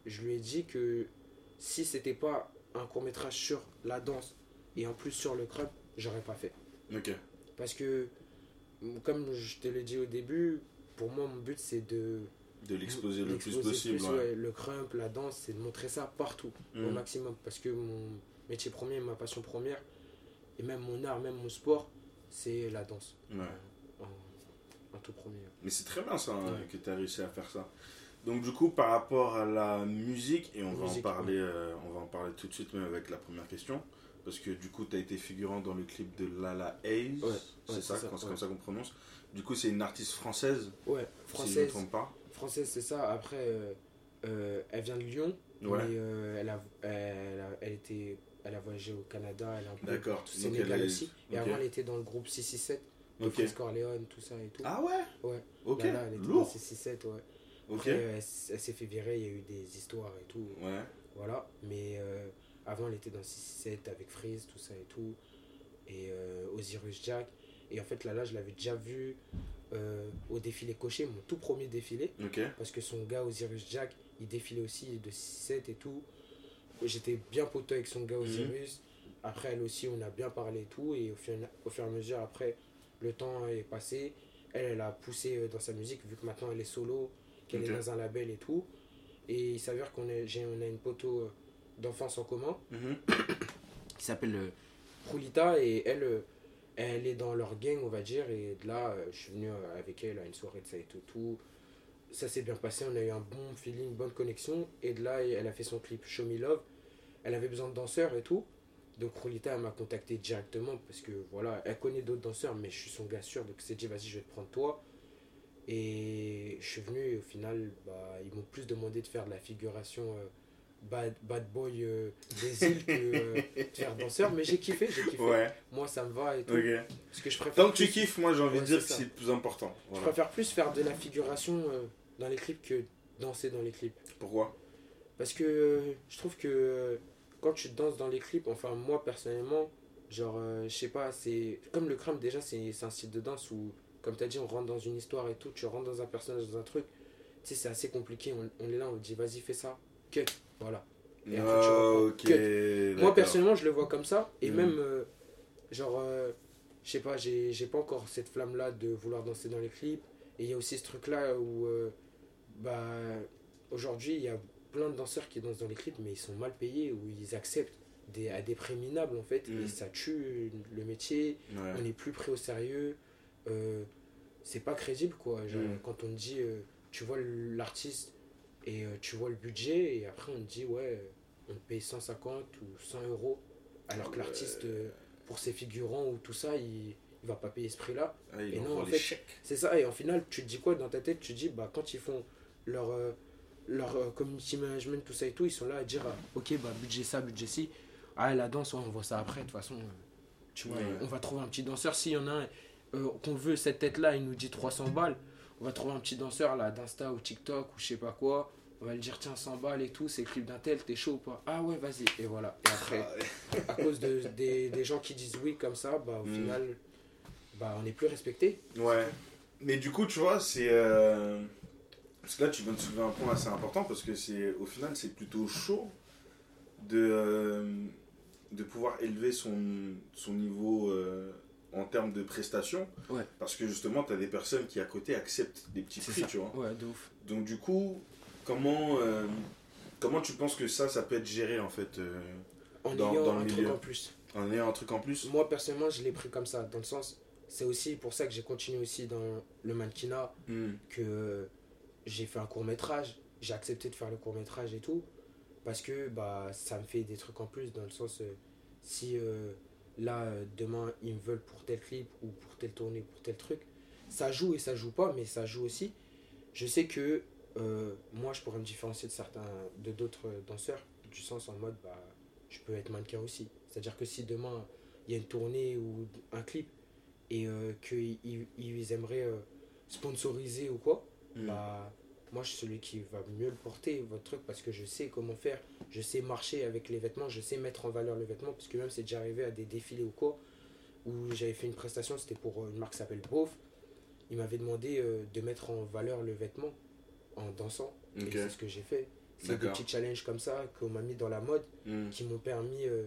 je lui ai dit que si c'était pas un court-métrage sur la danse, et en plus sur le crump, j'aurais pas fait. Ok. Parce que, comme je te l'ai dit au début, pour moi, mon but, c'est de. De l'exposer le plus possible. plus, ouais. ouais. Le crump, la danse, c'est de montrer ça partout, au Mhm. maximum. Parce que mon métier premier, ma passion première, et même mon art, même mon sport, c'est la danse. Ouais. Tout premier. Mais c'est très bien ça hein, Ouais. que tu as réussi à faire ça. Donc du coup par rapport à la musique et on va en parler euh, on va en parler tout de suite même avec la première question parce que du coup tu as été figurant dans le clip de Lala Hayes, Ouais, c'est ouais, ça, c'est ça, c'est comme ça qu'on prononce. Du coup c'est une artiste française Ouais, si je ne me française. trompe pas. Française, c'est ça. Après, euh, euh, elle vient de Lyon, Ouais. mais elle, a, elle, a, elle, était, elle a voyagé au Canada, elle a un peu Donc Sénégal elle est- aussi. Et avant, elle était dans le groupe 667, de Ok. Chris Corleone, tout ça et tout. Ah ouais. Ouais. Ok. Là, là, elle était dans Lourd. 667, ouais. Ok. Après, elle, s'est fait virer, il y a eu des histoires et tout. Ouais. Voilà. Mais euh, avant, elle était dans 667 avec Freeze, tout ça et tout. Et euh, Osiris Jack. Et en fait, là, là, je l'avais déjà vu euh, au défilé coché, mon tout premier défilé. Ok. Parce que son gars Osiris Jack, il défilait aussi de 6-7 et tout. J'étais bien poteau avec son Mhm. gars Osiris. Après, elle aussi, on a bien parlé et tout. Et au fur, au fur et à mesure, après, le temps est passé. Elle, elle a poussé euh, dans sa musique, vu que maintenant elle est solo, qu'elle est dans un label et tout. Et il s'avère qu'on on a une poteau d'enfance en commun Mhm. qui s'appelle euh, Rulita. Et elle, euh, elle est dans leur gang, on va dire. Et de là, je suis venu avec elle à une soirée de ça et tout. tout. Ça s'est bien passé, on a eu un bon feeling, bonne connexion. Et de là, elle a fait son clip Show Me Love. Elle avait besoin de danseurs et tout. Donc Rulita, elle m'a contacté directement parce que voilà, elle connaît d'autres danseurs, mais je suis son gars sûr. Donc elle s'est dit, vas-y, je vais te prendre toi. Et je suis venu et au final, bah, ils m'ont plus demandé de faire de la figuration euh, bad, bad boy euh, des îles que euh, de faire danseur. Mais j'ai kiffé, j'ai kiffé. Ouais. Moi, ça me va et tout. Parce que je préfère, Tant que tu kiffes, moi j'ai envie Ouais, de dire c'est que c'est le plus important. je préfère plus faire de la figuration dans les clips que danser dans les clips. Pourquoi? Parce que je trouve que quand tu danses dans les clips, enfin moi personnellement, genre euh, je sais pas, c'est comme le crème déjà, c'est un style de danse où, comme tu as dit, on rentre dans une histoire et tout, tu rentres dans un personnage, dans un truc. Tu sais, c'est assez compliqué, on, on est là, on dit vas-y fais ça, cut, voilà. Et après, tu Ah. Ok. Moi personnellement, je le vois comme ça, et Mhm. même, euh, genre, euh, je sais pas, j'ai pas encore cette flamme-là de vouloir danser dans les clips, et il y a aussi ce truc-là où, bah, aujourd'hui, il y a plein de danseurs qui dansent dans les clips, mais ils sont mal payés, où ils acceptent des, à des prix minables, en fait, Mhm. et ça tue le métier, Ouais. on n'est plus pris au sérieux, euh, c'est pas crédible, quoi. Genre, Mhm. Quand on dit, euh, tu vois l'artiste, et euh, tu vois le budget, et après on dit, ouais, on paye 150 ou 100 euros, alors que l'artiste, pour ses figurants ou tout ça, il, il va pas payer ce prix-là. Ah, il Et non, en fait. C'est ça, et en final, tu te dis quoi dans ta tête? Tu te dis, bah, quand ils font leur, euh, leur euh, community management, tout ça et tout, ils sont là à dire, ah, ok, bah, budget ça, budget ci. Ah, la danse, on voit ça après, de toute façon. euh, tu vois, Ouais. on va trouver un petit danseur. S'il y en a un euh, qu'on veut, cette tête-là, il nous dit 300 balles. On va trouver un petit danseur là d'Insta ou TikTok ou je sais pas quoi. On va lui dire, tiens, 100 balles et tout, c'est le clip d'un tel, t'es chaud ou pas? Ah ouais, vas-y. Et voilà. Et après, Ah, à cause de, des, des gens qui disent oui comme ça, bah, au Mm. final, bah, on n'est plus respecté. Ouais. Mais du coup, tu vois, c'est. euh, Parce que là, tu viens de soulever un point assez important parce que c'est au final, c'est plutôt chaud de, euh, de pouvoir élever son, son niveau euh, en termes de prestations. Ouais. Parce que justement, tu as des personnes qui à côté acceptent des petits prix, ça. tu vois. Ouais, de ouf. Donc, du coup, comment, euh, comment tu penses que ça, ça peut être géré en fait En Dans- ayant dans le un truc milieu. en plus. en ayant un truc en plus Moi, personnellement, je l'ai pris comme ça, dans le sens, c'est aussi pour ça que j'ai continué aussi dans le mannequinat, Hmm. que j'ai fait un court métrage, j'ai accepté de faire le court métrage et tout, parce que bah, ça me fait des trucs en plus, dans le sens, euh, si euh, là, euh, demain, ils me veulent pour tel clip ou pour telle tournée, pour tel truc. Ça joue et ça joue pas, mais ça joue aussi. Je sais que moi, je pourrais me différencier de certains, de d'autres danseurs, du sens en mode, bah, je peux être mannequin aussi. C'est-à-dire que si demain, il y a une tournée ou un clip et qu'ils ils- ils aimeraient sponsoriser ou quoi, Mm. bah, moi, je suis celui qui va mieux le porter, votre truc, parce que je sais comment faire. Je sais marcher avec les vêtements, je sais mettre en valeur le vêtement, parce que même c'est déjà arrivé à des défilés ou quoi, où j'avais fait une prestation, c'était pour euh, une marque qui s'appelle Beauf. Il m'avait demandé euh, de mettre en valeur le vêtement en dansant. Et c'est ce que j'ai fait. C'est des petits challenges comme ça qu'on m'a mis dans la mode Mm. qui m'ont permis euh,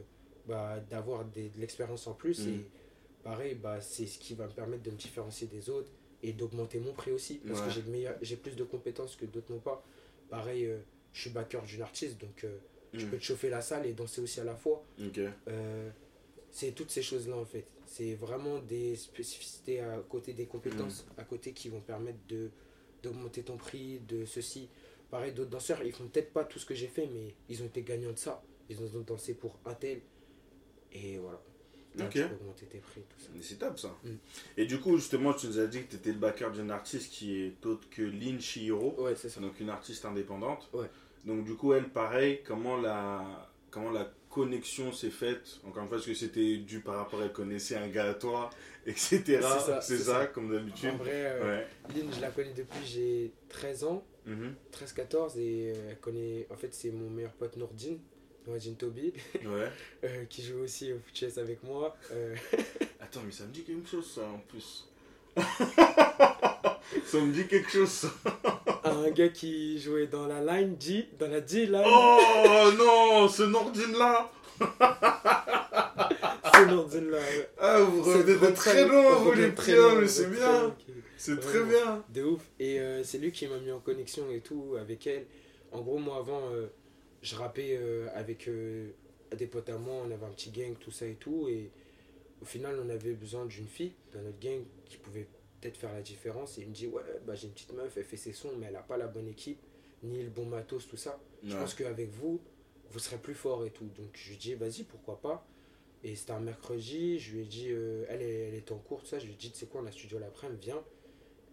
bah, d'avoir de l'expérience en plus. Mm. Et pareil, bah, c'est ce qui va me permettre de me différencier des autres et d'augmenter mon prix aussi. Parce Ouais. que j'ai plus de compétences que d'autres n'ont pas. Pareil, euh, je suis backer d'une artiste, donc euh, je Mm. peux te chauffer la salle et danser aussi à la fois. Euh, c'est toutes ces choses-là en fait. C'est vraiment des spécificités à côté des compétences, à côté qui vont permettre de d'augmenter ton prix, de ceci. Pareil, d'autres danseurs, ils font peut-être pas tout ce que j'ai fait, mais ils ont été gagnants de ça. Ils ont dansé pour un tel. Et voilà. Là, Ok. tu peux augmenter tes prix, tout ça. Mais C'est top ça. Mm. Et du coup, justement, tu nous as dit que tu étais le backer d'une artiste qui est autre que Lin Shihiro, Ouais, c'est ça. donc une artiste indépendante. Ouais. Donc du coup, elle, pareil, comment la, comment la connexion s'est faite? Encore une fois, est-ce que c'était dû par rapport à elle connaissait un gars à toi, etc. C'est ça, C'est c'est ça, ça. comme d'habitude. En vrai, euh, Ouais. Lynn, je la connais depuis j'ai 13 ans, Mhm. 13-14, et euh, elle connaît. En fait, c'est mon meilleur pote Nourdine, Nourdine Toby, Ouais. euh, qui joue aussi au foot chess avec moi. Euh, Attends, mais ça me dit quelque chose ça en plus. ça me dit quelque chose ça. un gars qui jouait dans la line G, dans la G line, Oh non, ce Nordine là c'est Nourdine là. ouais. Ah, vous revenez de très loin, vous les très pieds, mais c'est bien. C'est très bien. De ouf. Et euh, c'est lui qui m'a mis en connexion et tout avec elle. En gros, moi avant, euh, je rappais euh, avec euh, des potes à moi, on avait un petit gang, tout ça et tout. Et au final, on avait besoin d'une fille dans notre gang qui pouvait peut-être faire la différence. Et il me dit Ouais, bah, j'ai une petite meuf, elle fait ses sons, mais elle n'a pas la bonne équipe, ni le bon matos, tout ça. Je pense qu'avec vous, vous serez plus fort et tout. Donc je lui ai dit, vas-y, pourquoi pas. Et c'était un mercredi, je lui ai dit, euh, elle, est- elle était en cours, tout ça. Je lui ai dit, tu sais quoi, on a studio l'après-midi, viens.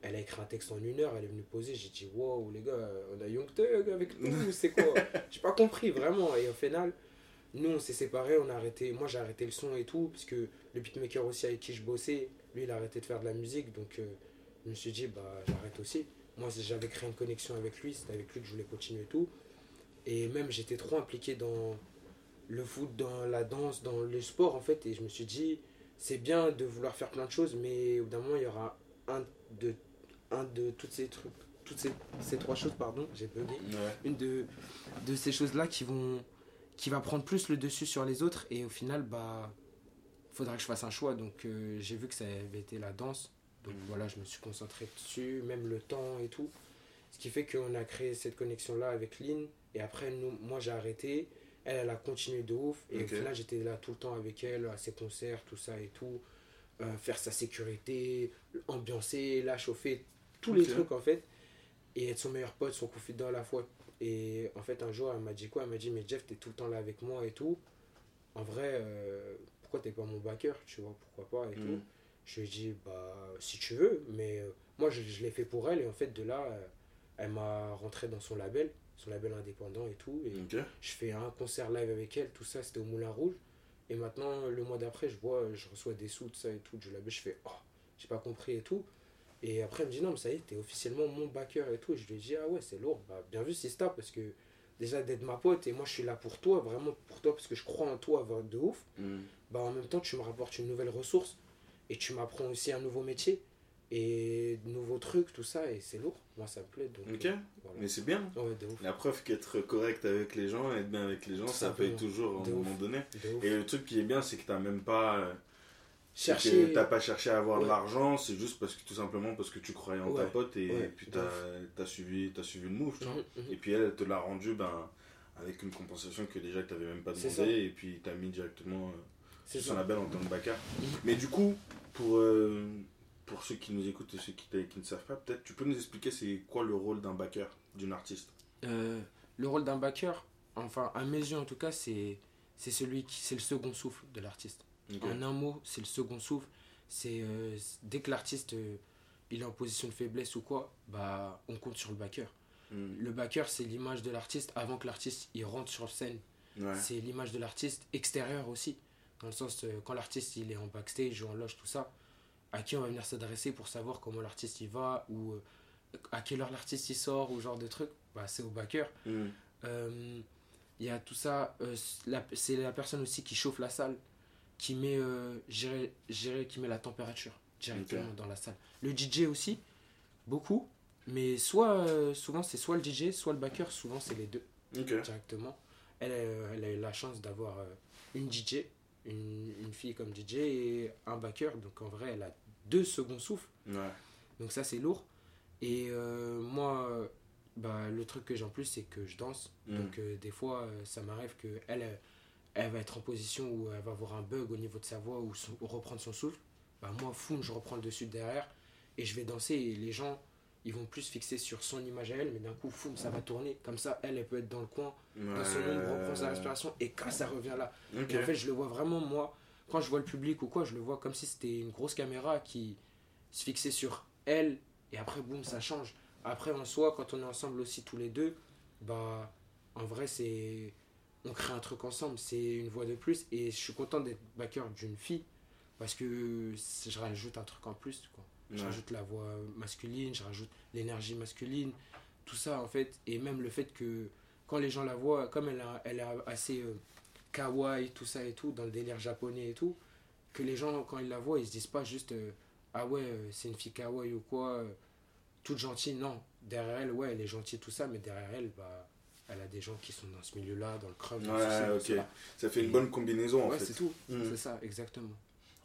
Elle a écrit un texte en une heure, elle est venue poser. J'ai dit, wow, les gars, on a Young Thug avec nous, c'est quoi? J'ai pas compris vraiment. Et au final, nous, on s'est séparés, on a arrêté. Moi, j'ai arrêté le son et tout, parce que le beatmaker aussi avec qui je bossais, lui, il a arrêté de faire de la musique. Donc, euh, je me suis dit, bah, j'arrête aussi. Moi, j'avais créé une connexion avec lui, c'était avec lui que je voulais continuer et tout. Et même, j'étais trop impliqué dans le foot, dans la danse, dans le sport, en fait. Et je me suis dit, c'est bien de vouloir faire plein de choses, mais au bout d'un moment, il y aura un de, un de toutes ces trucs, toutes ces, ces trois choses, pardon, j'ai bugué. Ouais. une de, de ces choses-là qui vont qui va prendre plus le dessus sur les autres et au final bah faudra que je fasse un choix. Donc euh, j'ai vu que ça avait été la danse. Donc voilà je me suis concentré dessus même le temps et tout. Ce qui fait qu'on a créé cette connexion là avec Lynn. Et après nous moi j'ai arrêté. Elle elle a continué de ouf. Et Ok. au final j'étais là tout le temps avec elle à ses concerts tout ça et tout. Euh, faire sa sécurité ambiancer la chauffer tous les trucs en fait et être son meilleur pote, son confident à la fois. Et en fait, un jour, elle m'a dit quoi? Elle m'a dit, mais Jeff, t'es tout le temps là avec moi et tout. En vrai, euh, pourquoi t'es pas mon backer Tu vois, pourquoi pas et tout. Mm. Je lui ai dit, bah, si tu veux, mais euh, moi, je, je l'ai fait pour elle. Et en fait, de là, euh, elle m'a rentré dans son label, son label indépendant et tout. Et je fais un concert live avec elle, tout ça, c'était au Moulin Rouge. Et maintenant, le mois d'après, je vois, je reçois des sous, tout ça et tout, du label, je fais, oh, j'ai pas compris et tout. Et après, elle me dit, non, mais ça y est, t'es officiellement mon backer et tout. Et je lui ai dit, ah ouais, c'est lourd, bah, bien vu, Sista, parce que déjà d'être ma pote, et moi je suis là pour toi, vraiment pour toi, parce que je crois en toi de ouf. Mm. Bah, en même temps, tu me rapportes une nouvelle ressource, et tu m'apprends aussi un nouveau métier, et de nouveaux trucs, tout ça, et c'est lourd. Moi, ça me plaît. Donc, Ok. euh, voilà. Mais c'est bien. Ouais, de ouf. La preuve qu'être correct avec les gens, être bien avec les gens, Tout ça paye toujours à un moment donné. Et le truc qui est bien, c'est que t'as même pas. Chercher. T'as pas cherché à avoir de l'argent, c'est juste parce que tout simplement parce que tu croyais en ta pote et Ouais. puis t'as as suivi, as suivi le move, tu vois. Mhm, mhm. Et puis elle, elle te l'a rendu ben, avec une compensation que déjà tu n'avais même pas demandé et puis t'as mis directement euh, sur son ça. label en tant que backer. Mhm. Mais du coup, pour, euh, pour ceux qui nous écoutent et ceux qui, qui ne savent pas, peut-être tu peux nous expliquer c'est quoi le rôle d'un backer, d'une artiste? Euh, le rôle d'un backer, enfin à mes yeux en tout cas, c'est celui qui c'est le second souffle de l'artiste. En un mot, c'est le second souffle. C'est euh, dès que l'artiste euh, il est en position de faiblesse ou quoi, bah on compte sur le backer. Mm. Le backer, c'est l'image de l'artiste avant que l'artiste il rentre sur scène. Ouais. C'est l'image de l'artiste extérieur aussi. Dans le sens, euh, quand l'artiste il est en backstage ou en loge, tout ça, à qui on va venir s'adresser pour savoir comment l'artiste il va ou à quelle heure l'artiste il sort ou genre de trucs, bah, c'est au backer. Mm. Euh, Il y a tout ça, c'est la personne aussi qui chauffe la salle, qui met, euh, qui met la température directement dans la salle. Le DJ aussi, beaucoup, mais soit euh, souvent c'est soit le DJ, soit le backer, souvent c'est les deux directement. Elle, a- elle a eu la chance d'avoir euh, une DJ, une, une fille comme DJ et un backer. Donc en vrai, elle a deux seconds souffles. Ouais. Donc ça, c'est lourd. Et euh, moi, euh, bah, le truc que j'ai en plus, c'est que je danse. Mm. Donc euh, des fois, euh, ça m'arrive qu'elle, elle, elle va être en position où elle va avoir un bug au niveau de sa voix ou, son- ou reprendre son souffle. Bah, moi, fou, je reprends le dessus derrière et je vais danser et les gens, ils vont plus fixer sur son image à elle, mais d'un coup, fou, ça va tourner. Comme ça, elle, elle peut être dans le coin dans son ombre, reprend sa respiration et quand ça revient là. Et en fait, je le vois vraiment, moi, quand je vois le public ou quoi, je le vois comme si c'était une grosse caméra qui se fixait sur elle et après, boum, ça change. Après, en soi, quand on est ensemble aussi tous les deux, bah, en vrai, c'est. On crée un truc ensemble, c'est une voix de plus et je suis content d'être backer d'une fille parce que je rajoute un truc en plus, quoi. Je rajoute la voix masculine, je rajoute l'énergie masculine, tout ça en fait. Et même le fait que quand les gens la voient, comme elle, a- elle est assez euh, kawaii, tout ça et tout, dans le délire japonais et tout, que les gens, quand ils la voient, ils se disent pas juste euh, Ah ouais, euh, c'est une fille kawaii ou quoi, euh, toute gentille. Non, derrière elle, ouais, elle est gentille, tout ça, mais derrière elle, bah, elle a des gens qui sont dans ce milieu-là, dans le crowd. Ouais, ok. Ça fait une bonne combinaison en Ouais, fait. c'est tout. Mm. C'est ça, exactement.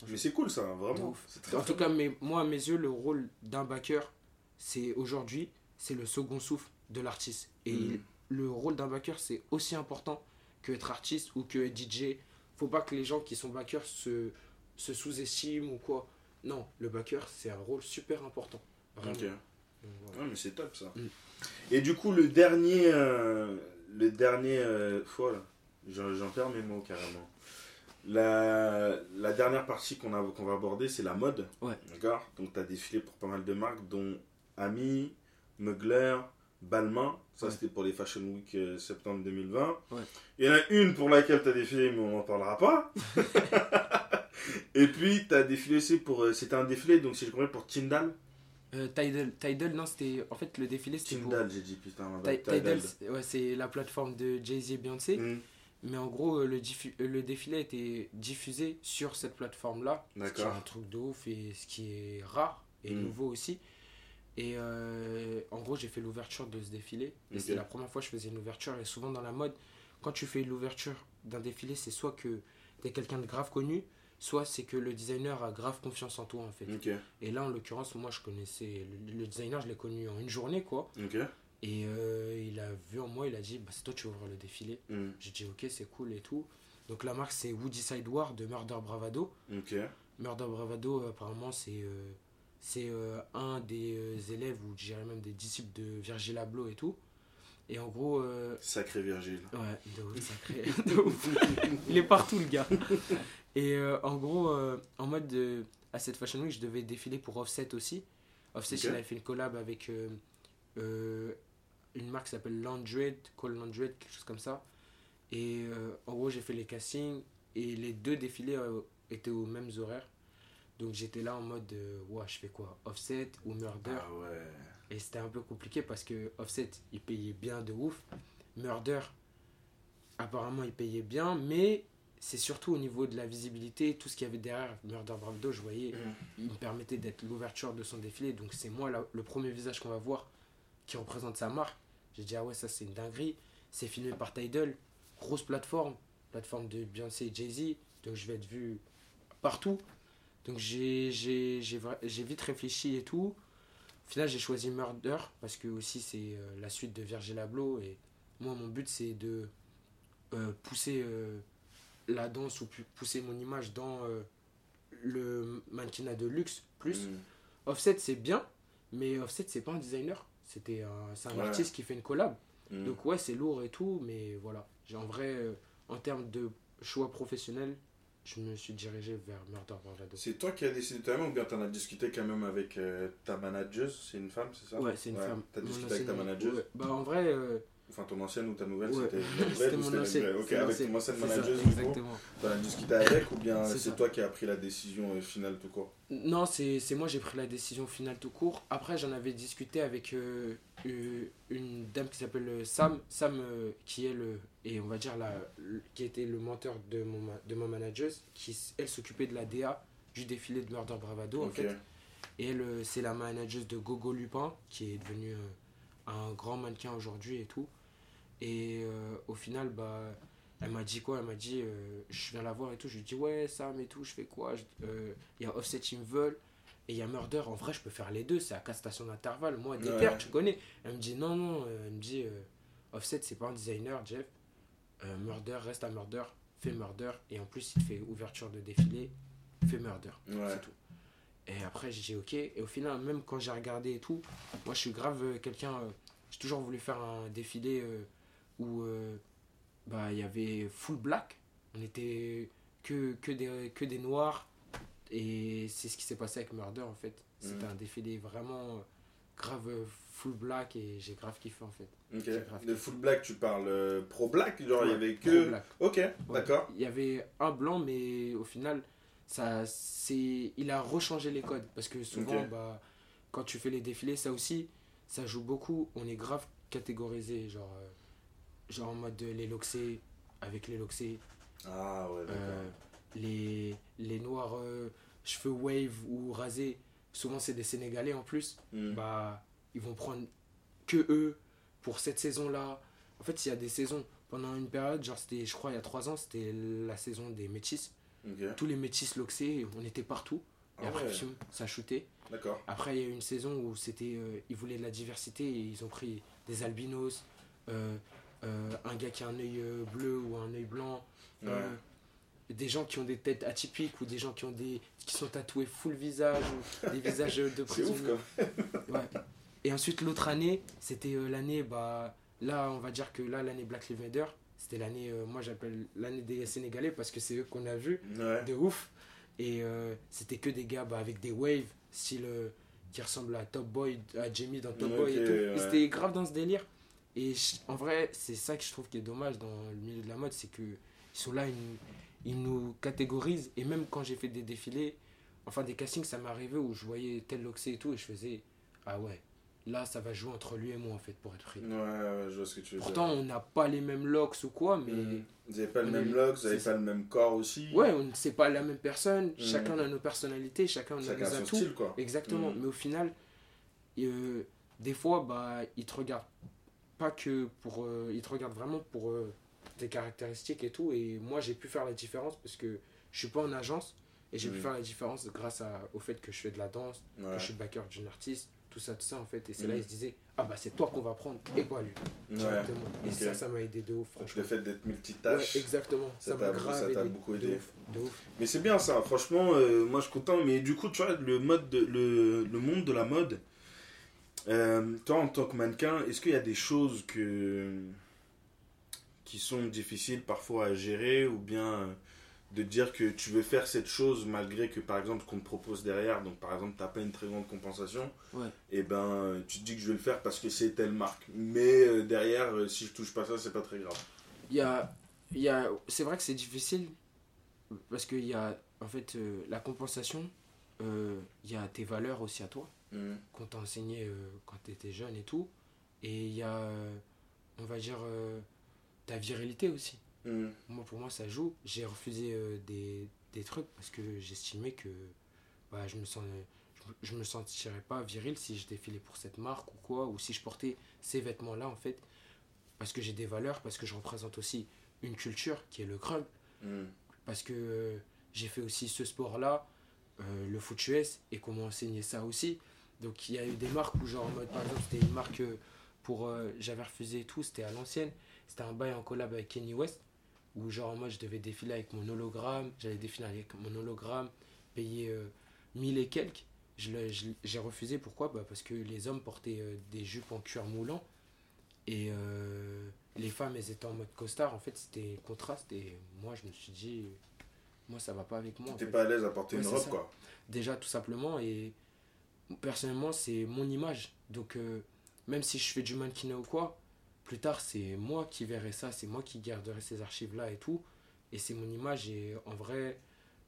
Mais c'est cool ça, vraiment. très En tout cas, mais moi, à mes yeux, le rôle d'un backer, c'est aujourd'hui, c'est le second souffle de l'artiste. Et Mhm. le rôle d'un backer, c'est aussi important que être artiste ou que être DJ. Faut pas que les gens qui sont backers se, se sous-estiment ou quoi. Non, le backer, c'est un rôle super important. Vraiment. Ok. Donc, voilà. Ouais, mais c'est top ça. Mm. Et du coup, le dernier, euh, le dernier euh, fois, j'en perds mes mots carrément. La, la dernière partie qu'on a- qu'on va aborder, c'est la mode. Ouais. D'accord? Donc, tu as défilé pour pas mal de marques, dont Ami, Mugler, Balmain. Ça, Ouais. c'était pour les Fashion Week euh, septembre 2020. Ouais. Il y en a une pour laquelle tu as défilé, mais on n'en parlera pas. Et puis, tu as défilé aussi pour. euh, C'était un défilé, donc si je comprends, pour Tyndall. Euh, Tidal, Tidal, non, c'était. En fait, le défilé, c'était pour. Tyndall, j'ai dit, putain, ma bad, Tidal, c'est- ouais, c'est la plateforme de Jay-Z et Beyoncé. Mm. Mais en gros, euh, le, diffu- euh, le défilé été diffusé sur cette plateforme-là. Ce qui est un truc de ouf et ce qui est rare et Mm. nouveau aussi. Et euh, en gros, j'ai fait l'ouverture de ce défilé. Et Ok. c'est la première fois que je faisais une ouverture. Et souvent dans la mode, quand tu fais l'ouverture d'un défilé, c'est soit que tu es quelqu'un de grave connu, soit c'est que le designer a grave confiance en toi en fait. Et là, en l'occurrence, moi je connaissais le, le designer, je l'ai connu en une journée quoi. Et euh, il a vu en moi, il a dit bah, c'est toi tu vas ouvrir le défilé. Mm. J'ai dit ok, c'est cool et tout. Donc la marque c'est Woody Sideward de Murder Bravado. Murder Bravado, apparemment, c'est euh, c'est euh, un des élèves, ou je dirais même des disciples de Virgil Abloh et tout. Et en gros, euh, Sacré Virgile. ouais, de ouf, sacré, de ouf. Il est partout, le gars. Et euh, en gros, euh, en mode de- à cette Fashion Week, je devais défiler pour Offset aussi. Offset, Ok. il avait fait une collab avec euh, une marque qui s'appelle Landred, Call Landred, quelque chose comme ça. Et en gros, j'ai fait les castings et les deux défilés étaient aux mêmes horaires. Donc j'étais là en mode, ouais, je fais quoi? Offset ou Murder? Ah ouais. et c'était un peu compliqué parce que Offset, il payait bien de ouf. Murder, apparemment, il payait bien, mais c'est surtout au niveau de la visibilité, tout ce qu'il y avait derrière Murder Bravado, je voyais, il me permettait d'être l'ouverture de son défilé. Donc c'est moi la- le premier visage qu'on va voir qui représente sa marque. J'ai dit, ah ouais, ça c'est une dinguerie. C'est filmé par Tidal, grosse plateforme, plateforme de Beyoncé et Jay-Z. Donc je vais être vu partout. Donc j'ai j'ai- j'ai vra- j'ai vite réfléchi et tout. Au final, j'ai choisi Murder parce que aussi c'est euh, la suite de Virgil Abloh. Et moi, mon but c'est de euh, pousser euh, la danse ou pousser mon image dans euh, le mannequinat de luxe plus. Mm. Offset, c'est bien, mais Offset, c'est pas un designer. C'était un, c'est un Ouais. artiste qui fait une collab. Mm. Donc, ouais, c'est lourd et tout, mais voilà. J'ai en vrai, euh, en termes de choix professionnel, je me suis dirigé vers Murder Bravado. C'est toi qui as décidé toi-même ou bien t'en as discuté quand même avec euh, ta manageuse? C'est une femme, c'est ça? Ouais, c'est une femme. T'as discuté avec ta manageuse? Ouais. Bah, en vrai, Enfin, ton ancienne ou ta nouvelle Ouais. C'était mon ancienne. Ok, c'est avec ton ancienne Exactement. t'en as discuté avec ou bien C'est toi qui as pris la décision euh, finale tout court? Non, c'est moi j'ai pris la décision finale tout court. Après, j'en avais discuté avec euh, euh, une dame qui s'appelle Sam. Sam, euh, qui est le. Et on va dire la, le- qui était le menteur de, mon, de ma manageuse, qui elle s'occupait de la DA du défilé de Murder Bravado en fait. Et elle, c'est la manageuse de Gogo Lupin, qui est devenu euh, un grand mannequin aujourd'hui et tout. Et euh, au final, bah, elle m'a dit quoi? Elle m'a dit, euh, je viens la voir et tout. Je lui dis, ouais, Sam et tout, je fais quoi? Euh, Il y a Offset qui me veulent et il y a Murder. En vrai, je peux faire les deux, c'est à quatre stations d'intervalle. Moi, des Ouais. tu connais. Elle me dit, non, non. Elle me dit, Offset, c'est pas un designer, Jeff. Murder, reste à Murder, fais Murder. Et en plus, il fait ouverture de défilé, fais Murder. Ouais. C'est tout. Et après, j'ai dit ok. Et au final, même quand j'ai regardé et tout, moi je suis grave quelqu'un. j'ai toujours voulu faire un défilé où euh, bah, il y avait full black. On était que, que, des, que des noirs. Et c'est ce qui s'est passé avec Murder en fait. C'était Mhm. un défilé vraiment euh, grave euh, full black et j'ai grave kiffé en fait. Ok. C'est grave. De full black, tu parles euh, pro black? Genre, il y avait que. black. Ok, Ouais. d'accord. Il y avait un blanc, mais au final, ça, c'est, il a rechangé les codes. Parce que souvent, bah, quand tu fais les défilés, ça aussi, ça joue beaucoup. On est grave catégorisé. Genre, euh, genre en mode les loxés, avec les loxés, Ah ouais, d'accord. euh, les, les noirs euh, cheveux wave ou rasés. Souvent, c'est des Sénégalais en plus. Hmm. Bah, ils vont prendre que eux pour cette saison-là. En fait, il y a des saisons. Pendant une période, genre, c'était, je crois, il y a trois ans, c'était la saison des métis. Tous les métis loxés, on était partout. Et Ah après, ouais, ça shootait. D'accord. Après, il y a eu une saison où c'était, euh, ils voulaient de la diversité et ils ont pris des albinos, euh, euh, un gars qui a un œil euh, bleu ou un œil blanc, Ouais. euh, des gens qui ont des têtes atypiques ou des gens qui ont des qui sont tatoués full visage ou des visages de prisonniers. Ouais. Et ensuite, l'autre année, c'était euh, l'année, bah, là, on va dire que là, l'année Black Lives Matter, c'était l'année, euh, moi j'appelle l'année des Sénégalais parce que c'est eux qu'on a vu Ouais. de ouf. Et euh, c'était que des gars bah, avec des waves, style euh, qui ressemblent à Top Boy, à Jamie dans Top Boy et tout. ouais. Et c'était grave dans ce délire. Et je- en vrai, c'est ça que je trouve qui est dommage dans le milieu de la mode, c'est que ils sont là, ils nous, ils nous catégorisent. Et même quand j'ai fait des défilés, enfin des castings, ça m'est arrivé où je voyais tel Loxé et tout, et je faisais Ah ouais, là ça va jouer entre lui et moi en fait pour être pris. Ouais, ouais, je vois ce que tu veux Pourtant, on n'a pas les mêmes locks ou quoi, mais. dire. Hmm. Vous avez pas le même look, vous avez c'est pas le même corps aussi. Ouais, on ne sait pas la même personne, Mhm. chacun a nos personnalités, chacun a Chacun nos atouts. style, quoi. Exactement, Mhm. mais au final, euh, des fois, bah, ils te regardent pas que pour. euh, ils te regardent vraiment pour euh, tes caractéristiques et tout. Et moi, j'ai pu faire la différence parce que je suis pas en agence et j'ai pu Mhm. faire la différence grâce à- au fait que je fais de la danse, Ouais. que je suis backer d'une artiste, tout ça, tout ça en fait. Et c'est là, ils se disaient, ah bah, c'est toi qu'on va prendre et pas lui. Ouais. Directement. Et ça, ça m'a aidé de ouf, franchement. le fait d'être Ouais, multitâche. exactement, ça m'a grave ça aidé. beaucoup De aidé. ouf, de ouf. Mais c'est bien ça, franchement, euh, moi je suis content. Mais du coup, tu vois, le, mode de- le, le monde de la mode, euh, toi en tant que mannequin, est-ce qu'il y a des choses que, qui sont difficiles parfois à gérer ou bien euh, de dire que tu veux faire cette chose malgré que par exemple ce qu'on te propose derrière, donc par exemple tu n'as pas une très grande compensation, Ouais. et ben euh, tu te dis que je vais le faire parce que c'est telle marque. Mais derrière, si je touche pas ça, c'est pas très grave. Il y a, y a, c'est vrai que c'est difficile parce qu'il y a en fait euh, la compensation, euh, il y a tes valeurs aussi à toi Qu'on t'a enseigné euh, quand tu étais jeune et tout. Et il y a, euh, on va dire, euh, ta virilité aussi. Mhm. Moi, pour moi, ça joue. J'ai refusé euh, des, des trucs parce que j'estimais que bah, je me sens, je, me- sentirais pas viril si je défilais pour cette marque ou quoi, ou si je portais ces vêtements-là en fait. Parce que j'ai des valeurs, parce que je représente aussi une culture qui est le crunk, Mhm. parce que euh, j'ai fait aussi ce sport-là, euh, le foot US, et qu'on m'a enseigné ça aussi. Donc il y a eu des marques où, genre, en mode, par exemple, c'était une marque euh, pour. euh, J'avais refusé et tout, c'était à l'ancienne. C'était un bail en collab avec Kenny West, où, genre, moi, je devais défiler avec mon hologramme, j'allais défiler avec mon hologramme, payer euh, 1000 et quelques. J'ai refusé, pourquoi? Bah, Parce que les hommes portaient euh, des jupes en cuir moulant, et les femmes, elles étaient en mode costard. En fait, c'était contraste, et moi, je me suis dit moi ça va pas avec moi. T'es pas à l'aise à porter Ouais, une robe, ça. quoi. Déjà, tout simplement, et personnellement, c'est mon image. Donc, euh, même si je fais du mannequinat ou quoi, plus tard, c'est moi qui verrai ça, c'est moi qui garderai ces archives-là et tout. Et c'est mon image, et en vrai,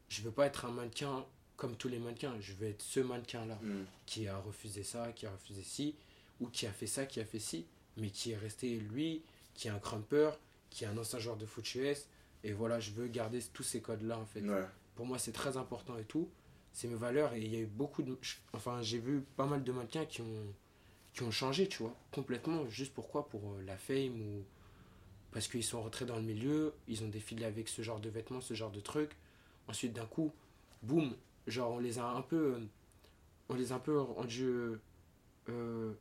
je veux pas être un mannequin comme tous les mannequins, je veux être ce mannequin-là Mm. qui a refusé ça, qui a refusé ci, ou qui a fait ça, qui a fait ci, mais qui est resté lui, qui est un crumper, qui est un ancien joueur de foot US. Et voilà, je veux garder tous ces codes-là en fait Ouais. pour moi c'est très important et tout c'est mes valeurs et il y a eu beaucoup de enfin j'ai vu pas mal de mannequins qui ont qui ont changé tu vois complètement juste pourquoi? Pour euh, la fame ou parce qu'ils sont rentrés dans le milieu ils ont défilé avec ce genre de vêtements ce genre de trucs ensuite d'un coup boum genre on les a un peu euh, on les a un peu rendus euh,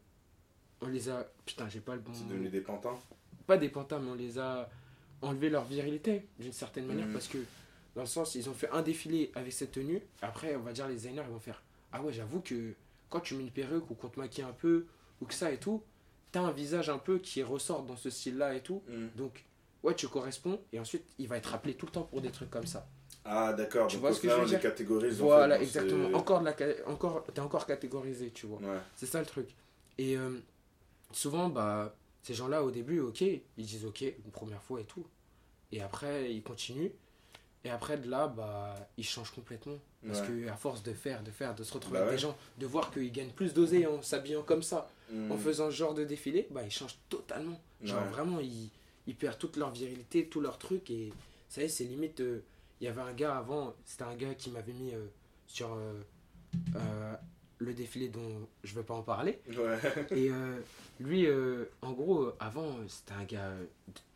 on les a putain j'ai pas le bon devenu des pantins? pas des pantins, mais on les a enlevé leur virilité d'une certaine manière Mhm. parce que dans le sens ils ont fait un défilé avec cette tenue après on va dire les designers ils vont faire ah ouais j'avoue que quand tu mets une perruque ou qu'on te maquille un peu ou que ça et tout t'as un visage un peu qui ressort dans ce style là et tout Mm. donc ouais tu corresponds et ensuite il va être rappelé tout le temps pour des trucs comme ça Ah, d'accord. Tu Donc, vois ce que je veux dire catégorise. en voilà fait, exactement ces- encore de la encore t'es encore catégorisé tu vois Ouais. c'est ça le truc. Et euh, souvent, bah, ces gens-là, au début, ok, ils disent ok une première fois et tout. Et après, ils continuent. Et après, de là, bah, ils changent complètement. Parce Ouais. que à force de faire, de faire, de se retrouver Bah avec ouais. des gens, de voir qu'ils gagnent plus d'oseille en s'habillant comme ça, en faisant ce genre de défilé, bah, ils changent totalement. Genre Ouais. vraiment, ils, ils perdent toute leur virilité, tout leur truc. Et ça y est, c'est limite. euh, Il y avait un gars avant, c'était un gars qui m'avait mis euh, sur euh, le défilé dont je veux pas en parler. Et lui, en gros, avant, c'était un gars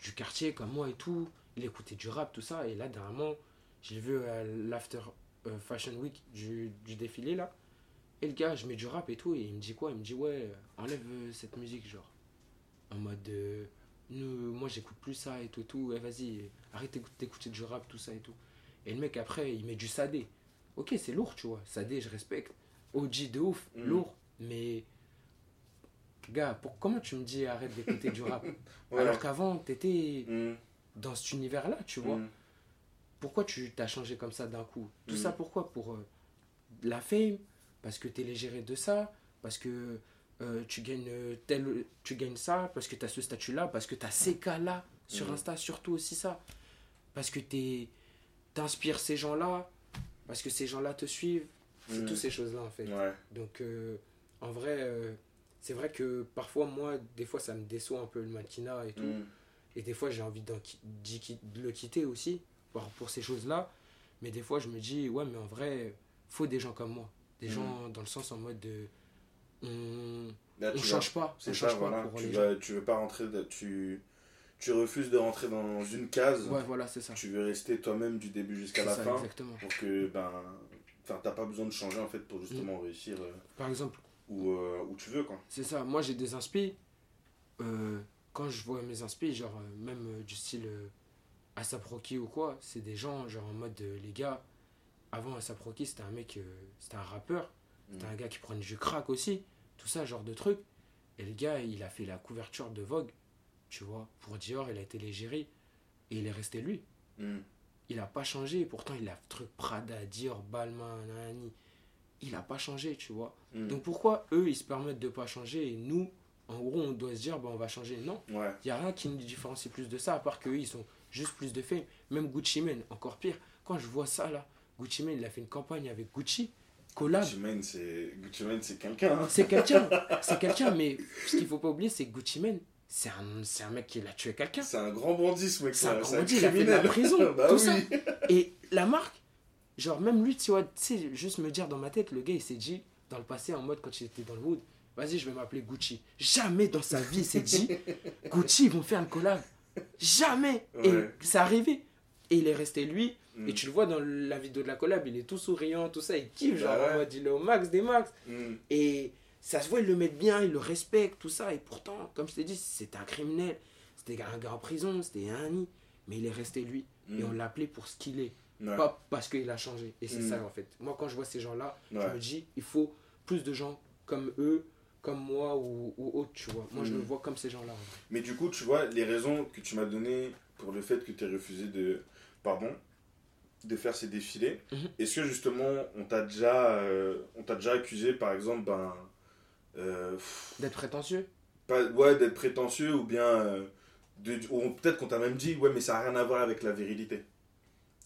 du quartier comme moi et tout. Il écoutait du rap, tout ça. Et là, dernièrement, je l'ai vu à l'After euh, Fashion Week du, du défilé, là. Et le gars, je mets du rap et tout. Et il me dit quoi? Il me dit, ouais, enlève euh, cette musique, genre. En mode, euh, nous, moi, j'écoute plus ça et tout, tout. Eh, vas-y, arrête d'écouter- d'écouter du rap, tout ça et tout. Et le mec, après, il met du Sadé. Ok, c'est lourd, tu vois. Sadé, je respecte. OG de ouf, Mm. lourd. Mais Gars, pour, comment tu me dis arrête d'écouter du rap? Ouais. Alors qu'avant, t'étais Mm. Dans cet univers-là, tu vois. Mm. Pourquoi tu t'as changé comme ça d'un coup? Tout Mm. ça pourquoi? Pour euh, la fame? Parce que t'es légéré de ça? Parce que euh, tu, gagnes euh, tel, tu gagnes ça? Parce que t'as ce statut-là? Parce que t'as ces cas-là Sur Mm. Insta, surtout aussi ça? Parce que t'es- t'inspires ces gens-là? Parce que ces gens-là te suivent? C'est Mm. toutes ces choses-là en fait. Ouais. Donc, euh, en vrai, c'est vrai que parfois, moi, des fois, ça me déçoit un peu le mannequinat et tout. Mm. Et des fois, j'ai envie qui- de le quitter aussi pour, pour ces choses-là. Mais des fois, je me dis, ouais, mais en vrai, faut des gens comme moi. Des Mhm. gens dans le sens en mode de. On, Là, on vas- change pas. On ça, change pas voilà. pour Tu, les vas, tu veux pas rentrer, de- tu, tu refuses de rentrer dans une case. Ouais, voilà, c'est ça. Tu veux rester toi-même du début jusqu'à la ça, fin. exactement. Pour que, ben, enfin, t'as pas besoin de changer en fait pour justement réussir euh, Par exemple, où, euh, où tu veux quoi. C'est ça, moi j'ai des inspi. euh, quand je vois mes inspi, genre euh, même euh, du style euh, Asap Rocky ou quoi, c'est des gens genre en mode les gars, avant Asap Rocky c'était un mec, c'était un rappeur, c'était Mm. un gars qui prenait du crack aussi, tout ça genre de trucs. Et le gars il a fait la couverture de Vogue, tu vois, pour Dior, il a été l'égérie et il est resté lui. Mm. Il a pas changé, et pourtant il a truc Prada, Dior, Balmain, nanani. Il a pas changé, tu vois. Mm. Donc pourquoi eux ils se permettent de pas changer et nous en gros on doit se dire bah, on va changer Non, Ouais. il y a rien qui nous différencie plus de ça à part qu'eux ils sont juste plus de fame. Même Gucci Mane, encore pire. Quand je vois ça là, Gucci Mane il a fait une campagne avec Gucci, collab. Gucci Mane, c'est quelqu'un. hein. C'est quelqu'un, c'est quelqu'un mais ce qu'il faut pas oublier c'est que Gucci Mane c'est un, un mec qui a tué quelqu'un. C'est un grand bandit ce mec. C'est un grand bandit, il a fait de la prison, bah tout oui. ça. Et la marque, genre même lui, tu vois, tu sais, juste me dire dans ma tête, le gars il s'est dit, dans le passé, en mode quand il était dans le wood, vas-y, je vais m'appeler Gucci. Jamais dans sa vie il s'est dit, Gucci, ils vont faire une collab. Jamais. Ouais. Et c'est arrivé. Et il est resté lui. Mm. Et tu le vois dans la vidéo de la collab, il est tout souriant, tout ça, il kiffe, genre Bah ouais. en mode il est au max des max. Mm. Et ça se voit, ils le mettent bien, ils le respectent, tout ça. Et pourtant, comme je t'ai dit, c'était un criminel. C'était un gars en prison, c'était un nid. Mais il est resté lui. Et on Mm. l'a appelé pour ce qu'il est. Ouais. Pas parce qu'il a changé. Et c'est Mm. ça, en fait. Moi, quand je vois ces gens-là, je me dis, il faut plus de gens comme eux, comme moi ou, ou autres, tu vois. Moi, je me vois comme ces gens-là. Mais du coup, tu vois, les raisons que tu m'as données pour le fait que tu aies refusé de. Pardon de faire ces défilés, Mhm. est-ce que justement on t'a déjà, euh, on t'a déjà accusé par exemple ben, euh, D'être prétentieux pas, ouais, d'être prétentieux ou bien euh, peut-être qu'on t'a même dit ouais mais ça n'a rien à voir avec la virilité.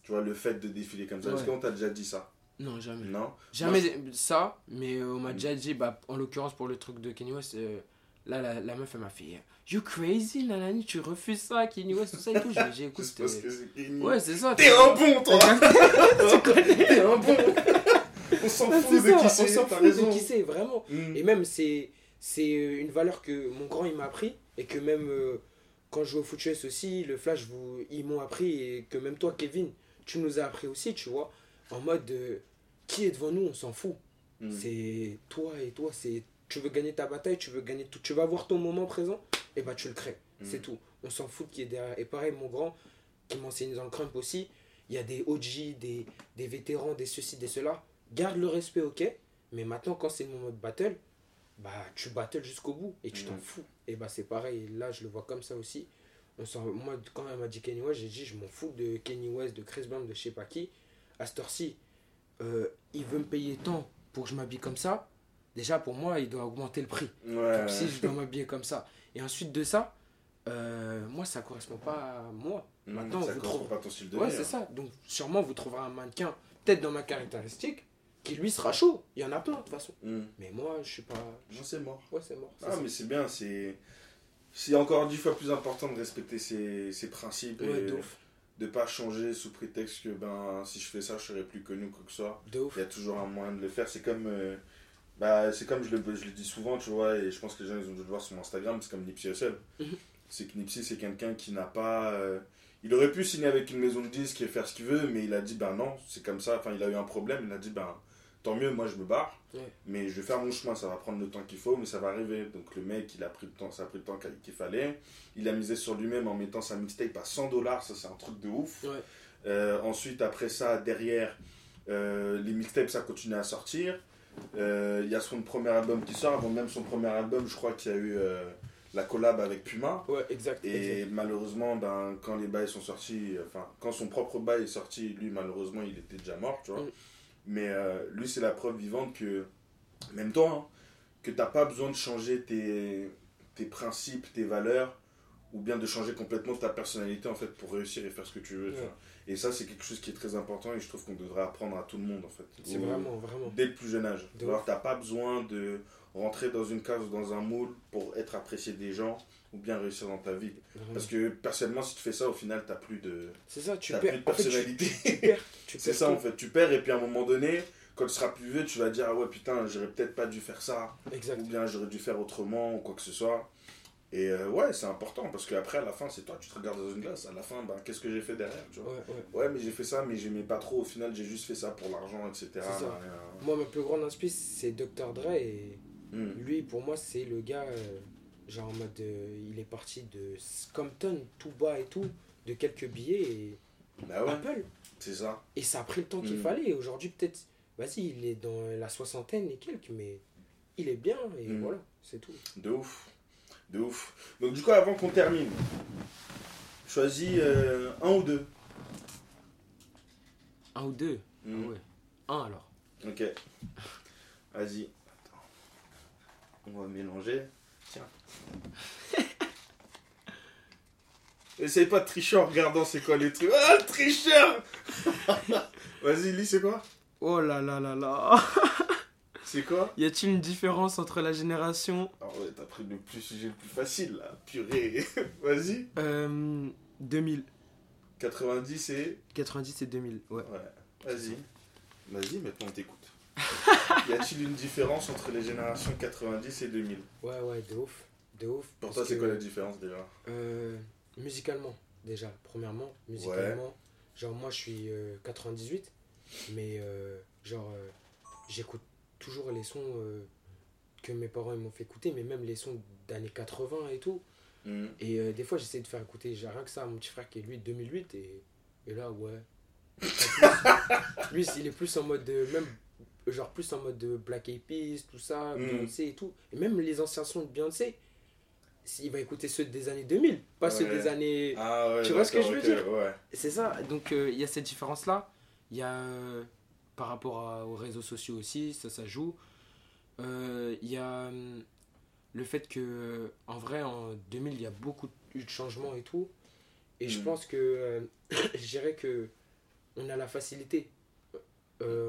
Tu vois, le fait de défiler comme ça. Est-ce Ouais. qu'on t'a déjà dit ça? Non, jamais. Non? Jamais ça, mais euh, on m'a déjà dit, bah, en l'occurrence pour le truc de Kenny West, euh, là la, la meuf elle m'a fait You crazy, nanani, tu refuses ça, Kenny West, tout ça et tout. J'ai C'est parce euh, que c'est Kenny. ouais, c'est ça. T'es tu un bon toi T'es un bon On s'en Ah, fout c'est de qui on c'est, s'en t'as fout de raison. qui c'est, vraiment. Mm. Et même, c'est c'est euh, une valeur que mon grand il m'a appris et que même euh, quand je joue au foot US aussi, le flash, vous, ils m'ont appris et que même toi, Kevin, tu nous as appris aussi, tu vois. En mode, euh, qui est devant nous, on s'en fout. Mm. C'est toi et toi, c'est tu veux gagner ta bataille, tu veux gagner tout, tu vas voir ton moment présent, et bah tu le crées. Mm. C'est tout. On s'en fout de qui est derrière. Et pareil, mon grand, qui m'enseigne dans le crump aussi, il y a des OG, des, des vétérans, des ceci, des cela. Garde le respect, ok, mais maintenant, quand c'est le moment de battle, bah tu battles jusqu'au bout et tu t'en Mm. fous. Et bah c'est pareil, là je le vois comme ça aussi. On s'en- moi, quand elle m'a dit Kenny West, j'ai dit je m'en fous de Kenny West, de Chris Brown, de je sais pas qui. À cette heure-ci, euh, il veut me payer tant pour que je m'habille comme ça. Déjà pour moi, il doit augmenter le prix. Ouais. Comme si je dois m'habiller comme ça. Et ensuite de ça, euh, moi ça correspond pas à moi. Maintenant, ça vous correspond trouvez- pas à ton style de Ouais, c'est hein. ça. Donc sûrement vous trouverez un mannequin, peut-être dans ma caractéristique, qui lui sera chaud. Il y en a plein de toute façon. Mm. Mais moi, je suis pas. Non, c'est mort. Ouais, c'est mort. Ah, ça. mais c'est bien, c'est. C'est encore dix fois plus important de respecter ses, ses principes Ouais, et de ouf. De pas changer sous prétexte que ben si je fais ça je serai plus connu ou quoi que ce soit. Il y a toujours un moyen de le faire. C'est comme, euh, bah, c'est comme je le, je le dis souvent, tu vois, et je pense que les gens ils ont dû le voir sur mon Instagram, c'est comme Nipsey Hussle. C'est que Nipsey c'est quelqu'un qui n'a pas. euh, il aurait pu signer avec une maison de disques et faire ce qu'il veut, mais il a dit ben non, c'est comme ça. Enfin, il a eu un problème, il a dit ben tant mieux, moi je me barre, Ouais. mais je vais faire mon chemin, ça va prendre le temps qu'il faut, mais ça va arriver. Donc le mec, il a pris le temps, ça a pris le temps qu'il fallait. Il a misé sur lui-même en mettant sa mixtape à 100 dollars, ça c'est un truc de ouf. Ouais. Euh, ensuite, après ça, derrière, euh, les mixtapes, ça continue à sortir. Euh, Il y a son premier album qui sort. Avant même son premier album, je crois qu'il y a eu la collab avec Puma. Ouais, exact. Et exact. malheureusement, ben, quand les bails sont sortis, enfin, quand son propre bail est sorti, lui, malheureusement, il était déjà mort, tu vois. Mm. Mais euh, lui, c'est la preuve vivante que, même toi, hein, que t'as pas besoin de changer tes, tes principes, tes valeurs, ou bien de changer complètement ta personnalité, en fait, pour réussir et faire ce que tu veux, tu Ouais. vois. Et ça, c'est quelque chose qui est très important et je trouve qu'on devrait apprendre à tout le monde, en fait. C'est vraiment, vraiment. Dès le plus jeune âge. Alors, t'as pas besoin de rentrer dans une case ou dans un moule pour être apprécié des gens ou bien réussir dans ta vie. Parce que personnellement, si tu fais ça, au final, t'as plus de, C'est ça, tu perds. plus de en fait, tu- personnalité. tu perds. Tu c'est ça, tout. en fait. Tu perds et puis à un moment donné, quand tu seras plus vieux, tu vas dire Ah ouais, putain, j'aurais peut-être pas dû faire ça. Exact. Ou bien j'aurais dû faire autrement ou quoi que ce soit. Et euh, ouais, c'est important parce qu'après, à la fin, c'est toi, tu te regardes dans une glace. À la fin, ben, qu'est-ce que j'ai fait derrière tu vois? Ouais, ouais. Ouais, mais j'ai fait ça, mais j'aimais pas trop. Au final, j'ai juste fait ça pour l'argent, etc. Ça. Moi, ma plus grande inspiration, c'est Dr. Dre. Et Hmm. lui, pour moi, c'est le gars, euh, genre en mode. euh, il est parti de Compton, tout bas et tout, de quelques billets et Bah ouais, Apple. c'est ça. Et ça a pris le temps qu'il Mm. fallait. Et Aujourd'hui, peut-être, vas-y, il est dans la soixantaine et quelques, mais il est bien. Et Mm. voilà, c'est tout. De ouf. De ouf. Donc, du coup, avant qu'on termine, choisis euh, un ou deux. Un ou deux Hmm. Ah ouais. Un alors. Ok. Vas-y. Attends. On va mélanger. Essaye pas de tricher en regardant c'est quoi les trucs. Ah, le tricheur Vas-y, lis, c'est quoi? Oh là là là là. C'est quoi? Y a-t-il une différence entre la génération? Ah ouais, t'as pris le plus sujet le plus facile là. Purée. Vas-y. euh, 2000 90 et. 90 et 2000, ouais. Ouais. Vas-y. Vas-y, maintenant on t'écoute. y a-t-il une différence entre les générations 90 et 2000 Ouais, ouais, de ouf. De ouf. Pour toi, c'est quoi la différence déjà euh, Musicalement, déjà, premièrement, musicalement. Genre, moi, je suis euh, 98, mais euh, genre, euh, j'écoute toujours les sons que mes parents m'ont fait écouter, mais même les sons d'années 80 et tout. Hmm. Et des fois, j'essaie de faire écouter, j'ai rien que ça à mon petit frère qui est lui de 2008, et, et là, ouais. Plus, lui, il est plus en mode de, même, genre plus en mode de Black Eyed Peas, tout ça, Mm. Beyoncé et tout. Et même les anciens sons de Beyoncé, il va écouter ceux des années 2000, pas ceux des années. Ah ouais, Tu vois ce que je veux dire? Ouais. C'est ça, donc euh, il y a cette différence-là. Il y a euh, par rapport à- aux réseaux sociaux aussi, ça, ça joue. Euh, Il y a hum, le fait que, en vrai, en 2000, il y a beaucoup eu de changements et tout. Et je Mm. pense que, je dirais que on a la facilité.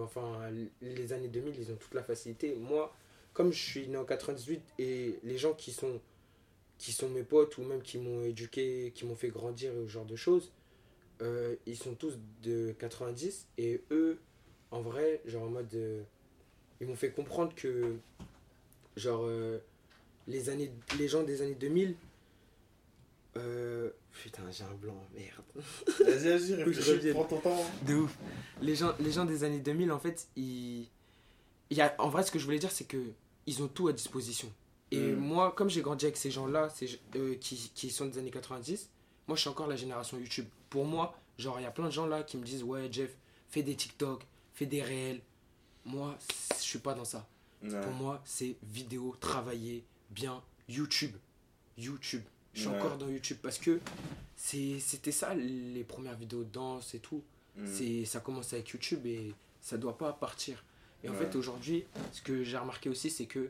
Enfin, les années 2000, ils ont toute la facilité. Moi, comme je suis né en 98 et les gens qui sont, qui sont mes potes ou même qui m'ont éduqué, qui m'ont fait grandir et ce genre de choses, euh, ils sont tous de 90 et eux, en vrai, genre en mode. euh, ils m'ont fait comprendre que, genre, euh, les, années, les gens des années 2000. euh, putain, j'ai un blanc, merde. Vas-y, vas-y, prends ton temps. De ouf. Les gens, les gens des années 2000, en fait, ils... il y a, en vrai, ce que je voulais dire, c'est que ils ont tout à disposition. Et Mm. moi, comme j'ai grandi avec ces gens-là, euh, qui, qui sont des années 90, moi, je suis encore la génération YouTube. Pour moi, genre, il y a plein de gens là qui me disent, ouais, Jeff, fais des TikTok, fais des réels. Moi, je suis pas dans ça. Ouais. Pour moi, c'est vidéo, travailler bien, YouTube. YouTube. Je suis Ouais. encore dans YouTube parce que c'était ça les premières vidéos de danse et tout. Mm. C'est ça commence avec YouTube et ça doit pas partir. Et en fait aujourd'hui, ce que j'ai remarqué aussi c'est que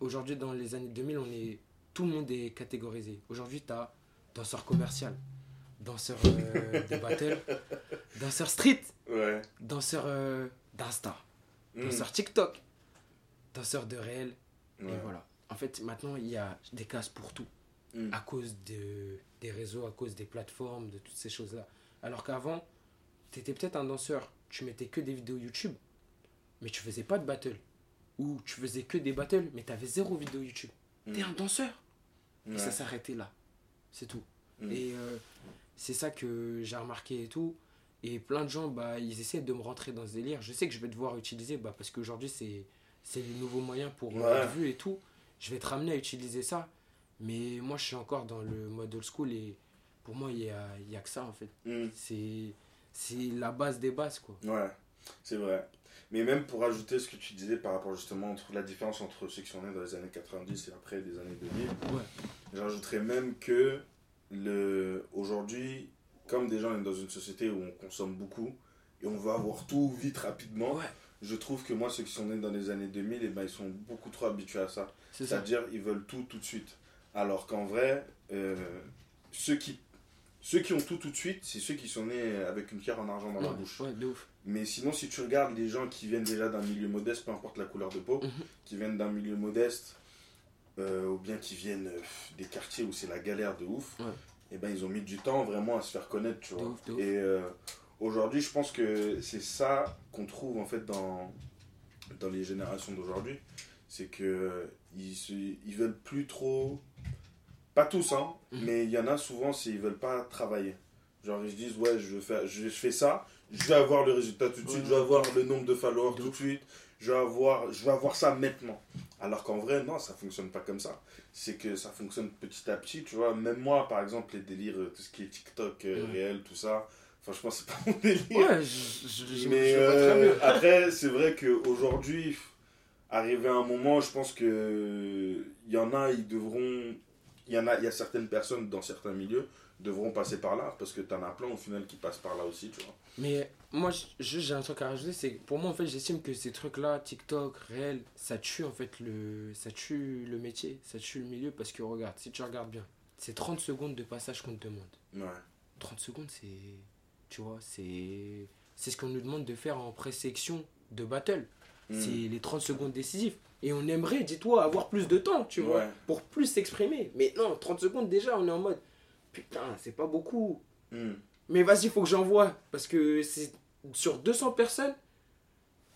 aujourd'hui dans les années 2000, on est tout le monde est catégorisé. Aujourd'hui, tu as danseur commercial, danseur euh, de battle, danseur street, Ouais. danseur euh, d'insta, Mm. danseur TikTok, danseur de réel et voilà. En fait, maintenant, il y a des cases pour tout Mm. à cause de, des réseaux, à cause des plateformes, de toutes ces choses-là. Alors qu'avant, tu étais peut-être un danseur, tu mettais que des vidéos YouTube, mais tu faisais pas de battle. Ou tu faisais que des battles, mais tu avais zéro vidéo YouTube. T'es Mm. un danseur. Et ça s'arrêtait là. C'est tout. Mm. Et euh, c'est ça que j'ai remarqué et tout. Et plein de gens, bah, ils essaient de me rentrer dans ce délire. Je sais que je vais devoir utiliser, bah, parce qu'aujourd'hui, c'est, c'est le nouveau moyen pour Ouais. être vu et tout. Je vais te ramener à utiliser ça. Mais moi, je suis encore dans le mode old school et pour moi, il n'y a, il y a que ça, en fait. Mm. C'est, c'est la base des bases, quoi. Ouais, c'est vrai. Mais même pour ajouter ce que tu disais par rapport justement entre la différence entre ceux qui sont nés dans les années 90 et après les années 2000, Ouais. j'ajouterais même que le aujourd'hui, comme déjà on est dans une société où on consomme beaucoup et on veut avoir tout vite rapidement, Ouais, je trouve que moi ceux qui sont nés dans les années 2000, eh ben, ils sont beaucoup trop habitués à ça. c'est ça. C'est-à-dire ils veulent tout tout de suite. Alors qu'en vrai, euh, ceux, qui, ceux qui ont tout tout de suite, c'est ceux qui sont nés avec une pierre en argent dans la bouche. ouais, de ouf. Mais sinon, si tu regardes les gens qui viennent déjà d'un milieu modeste, peu importe la couleur de peau, Mhm. qui viennent d'un milieu modeste, euh, ou bien qui viennent euh, des quartiers où c'est la galère de ouf, Ouais. et ben ils ont mis du temps vraiment à se faire connaître, tu De vois. ouf, de ouf. Et euh, aujourd'hui, je pense que c'est ça qu'on trouve en fait dans, dans les générations d'aujourd'hui. C'est que ils, se- ils veulent plus trop. Pas tous, hein, Mhm. mais il y en a souvent, c'est ils veulent pas travailler. Genre, ils se disent, ouais, je, veux faire, je, je fais ça, je vais avoir le résultat tout de suite, Ouais. je vais avoir le nombre de followers tout de suite, je vais, avoir, je vais avoir ça maintenant. Alors qu'en vrai, non, ça fonctionne pas comme ça. C'est que ça fonctionne petit à petit, tu vois. Même moi, par exemple, les délires, euh, tout ce qui est TikTok, euh, Ouais. réel, tout ça, franchement, c'est pas mon délire. Ouais, je, je, je- Mais je euh, après, c'est vrai qu'aujourd'hui, arrivé à un moment, je pense que il y en a, ils devront. Il y en a, il y a certaines personnes dans certains milieux devront passer par là parce que t'en as plein au final qui passent par là aussi, tu vois. Mais moi, j'ai un truc à rajouter, c'est pour moi, en fait, j'estime que ces trucs-là, TikTok, réel, ça tue en fait le, ça tue le métier, ça tue le milieu parce que regarde, si tu regardes bien, c'est 30 secondes de passage qu'on te demande. Ouais. 30 secondes, c'est, tu vois, c'est, c'est ce qu'on nous demande de faire en présélection de battle. Mm. C'est les 30 secondes décisives. Et on aimerait, dis-toi, avoir plus de temps, tu vois, pour plus s'exprimer. Mais non, 30 secondes déjà, on est en mode, putain, c'est pas beaucoup. Mm. Mais vas-y, faut que j'envoie. Parce que c'est sur 200 personnes,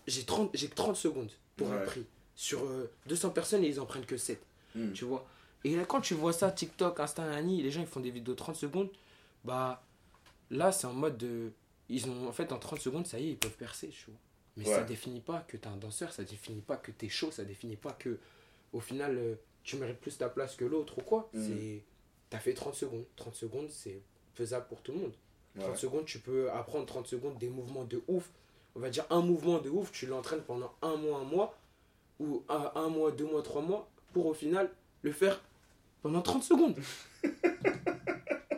j'ai 30, j'ai que 30 secondes pour un prix. Sur euh, 200 personnes, ils en prennent que 7. Mm. Tu vois Et là, quand tu vois ça, TikTok, Insta, Nani, les gens ils font des vidéos de 30 secondes, bah là, c'est en mode de. Ils ont, en fait, en 30 secondes, ça y est, ils peuvent percer, tu vois. Mais Ouais. ça définit pas que t'es un danseur, ça définit pas que t'es chaud, ça définit pas que, au final, euh, tu mérites plus ta place que l'autre ou quoi. Mm. C'est. T'as fait 30 secondes. 30 secondes, c'est faisable pour tout le monde. 30 Ouais. secondes, tu peux apprendre 30 secondes des mouvements de ouf. On va dire un mouvement de ouf, tu l'entraînes pendant un mois, un mois, ou un, un mois, deux mois, trois mois, pour au final le faire pendant 30 secondes.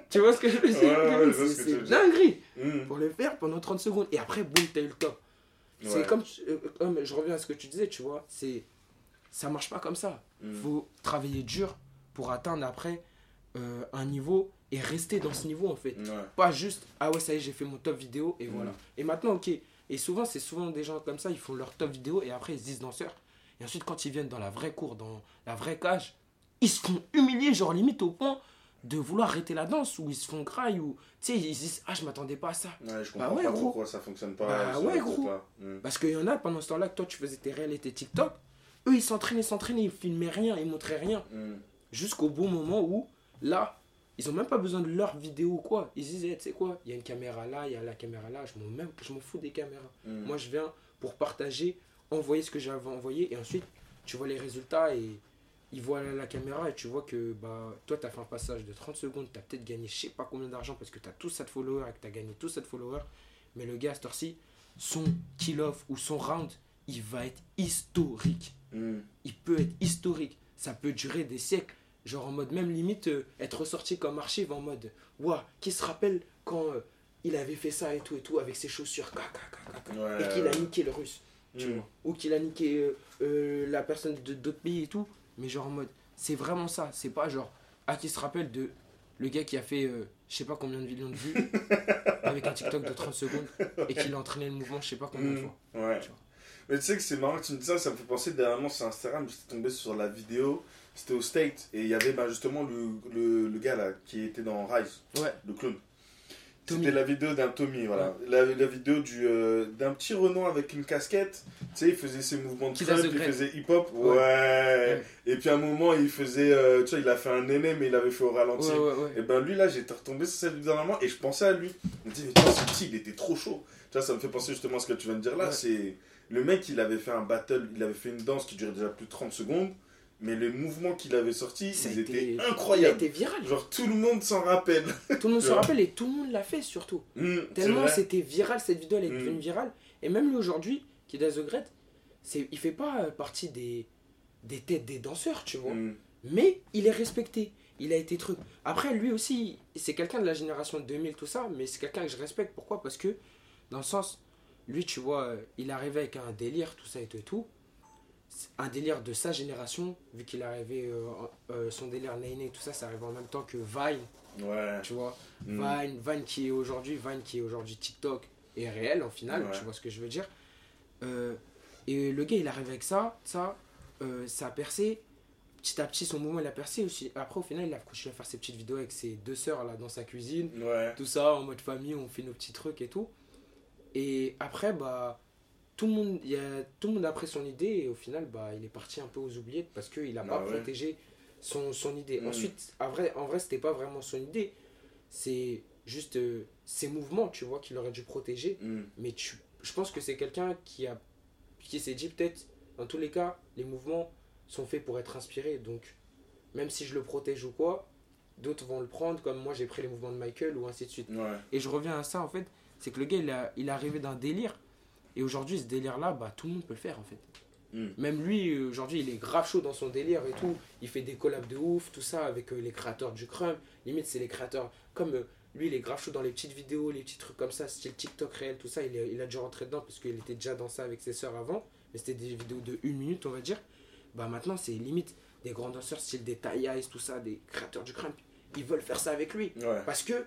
Tu vois ce que je veux dire? Ouais, ouais, C'est dinguerie Mm. pour le faire pendant 30 secondes. Et après, boum, t'as eu le top. C'est comme, euh, comme, je reviens à ce que tu disais, tu vois, c'est ça marche pas comme ça. Mm. faut travailler dur pour atteindre après euh, un niveau et rester dans ce niveau en fait. Ouais. Pas juste, ah ouais, ça y est, j'ai fait mon top vidéo et Mm. voilà. Et maintenant, ok. Et souvent, c'est souvent des gens comme ça, ils font leur top vidéo et après ils se disent danseurs. Et ensuite, quand ils viennent dans la vraie cour, dans la vraie cage, ils se font humilier, genre limite au point de vouloir arrêter la danse ou ils se font graille ou tu sais, ils se disent, ah, je m'attendais pas à ça. Ouais, je comprends ouais, pas gros. pourquoi ça fonctionne pas. Bah ouais, gros. pas. Mm. Parce qu'il y en a pendant ce temps-là que toi tu faisais tes réels et tes TikTok, eux ils s'entraînaient, s'entraînaient, ils filmaient rien, ils montraient rien. Mm. Jusqu'au bon moment où, là, ils ont même pas besoin de leur vidéo ou quoi. Ils disaient, tu sais quoi, il y a une caméra là, il y a la caméra là, je m'en, même, je m'en fous des caméras. Mm. Moi je viens pour partager, envoyer ce que j'avais envoyé et ensuite tu vois les résultats et ils voient la, la caméra et tu vois que bah, toi tu as fait un passage de 30 secondes, tu as peut-être gagné je sais pas combien d'argent parce que tu as tous cette followers et que tu as gagné tous cette followers. Mais le gars à cette heure-ci, son kill-off ou son round, il va être historique Mm. il peut être historique. Ça peut durer des siècles. Genre en mode, même limite, euh, être ressorti comme archive en mode, ouah, qui se rappelle quand euh, il avait fait ça et tout et tout avec ses chaussures, Ouais, et qu'il a niqué le russe, tu Mm. vois. Ou qu'il a niqué euh, la personne de d'autres pays et tout. Mais genre en mode, c'est vraiment ça. C'est pas genre, ah, qui se rappelle de le gars qui a fait, je sais pas combien de millions de vues avec un TikTok de 30 secondes et qu'il a entraîné le mouvement, je sais pas combien de Mm. fois. Ouais. Tu vois. Mais tu sais que c'est marrant que tu me dis ça, ça me fait penser dernièrement sur Instagram, j'étais tombé sur la vidéo, c'était au State, et il y avait bah, justement le, le, le gars là qui était dans Rise, Ouais. le clown. C'était la vidéo d'un Tommy, voilà. La, la vidéo du, euh, d'un petit Renault avec une casquette. Tu sais, il faisait ses mouvements de de il faisait hip-hop. Ouais. Ouais. Et puis à un moment, il faisait. euh, tu vois, il a fait un néné, mais il avait fait au ralenti. Ouais. Et ben lui, là, j'étais retombé sur cette vidéo dernièrement et je pensais à lui. Je me dis, mais ce petit, il était trop chaud. Tu vois, ça me fait penser justement à ce que tu viens de dire là. C'est. Le mec, il avait fait un battle, il avait fait une danse qui durait déjà plus de 30 secondes. Mais les mouvements qu'il avait sortis, a ils étaient Il a incroyables. été viral. Genre, tout le monde s'en rappelle. Tout le monde se Ouais. rappelle et tout le monde l'a fait surtout. C'est Tellement c'était viral, cette vidéo elle est Mm. devenue virale. Et même lui aujourd'hui, qui est The Great, c'est, il fait pas euh, partie des, des têtes des danseurs, tu vois. Hmm, Mais il est respecté. Il a été truc. Après, lui aussi, c'est quelqu'un de la génération 2000, tout ça, mais c'est quelqu'un que je respecte. Pourquoi? Parce que, dans le sens, lui, tu vois, euh, il arrivait avec un délire, tout ça et tout et tout. Un délire de sa génération, vu qu'il arrivait, euh, euh, son délire Nene, tout ça, ça arrivait en même temps que Vine, Ouais. tu vois? Hmm. Vine, Vine qui est aujourd'hui, Vine qui est aujourd'hui TikTok est réel en final, Ouais. tu vois ce que je veux dire? Euh, et le gars il arrive avec ça, ça, euh, ça a percé. Petit à petit son mouvement il a percé aussi. Après au final il a continué à faire ses petites vidéos avec ses deux sœurs là dans sa cuisine, Ouais. tout ça en mode famille, on fait nos petits trucs et tout. Et après bah tout le monde, il y a, tout le monde a pris son idée et au final bah il est parti un peu aux oubliettes parce qu'il a Bah pas ouais. protégé son, son idée. Mm. Ensuite, en vrai, en vrai c'était pas vraiment son idée. C'est juste euh, ses mouvements, tu vois, qu'il aurait dû protéger. Hmm. Mais tu, je pense que c'est quelqu'un qui, a, qui s'est dit peut-être, dans tous les cas, les mouvements sont faits pour être inspirés. Donc, même si je le protège ou quoi, d'autres vont le prendre comme moi j'ai pris les mouvements de Michael ou ainsi de suite. Ouais. Et je reviens à ça en fait, c'est que le gars il, a, il est arrivé d'un délire. Et aujourd'hui, ce délire-là, bah, tout le monde peut le faire en fait. Mm. Même lui, aujourd'hui, il est grave chaud dans son délire et tout. Il fait des collabs de ouf, tout ça, avec euh, les créateurs du crumb. Limite, c'est les créateurs. Comme euh, lui, il est grave chaud dans les petites vidéos, les petits trucs comme ça, style TikTok réel, tout ça. Il, est- il a déjà rentré dedans parce qu'il était déjà dans ça avec ses sœurs avant. Mais c'était des vidéos de une minute, on va dire. Bah maintenant, c'est limite des grands danseurs, style des Tayais, tout ça, des créateurs du crumb. Ils veulent faire ça avec lui. Ouais. Parce que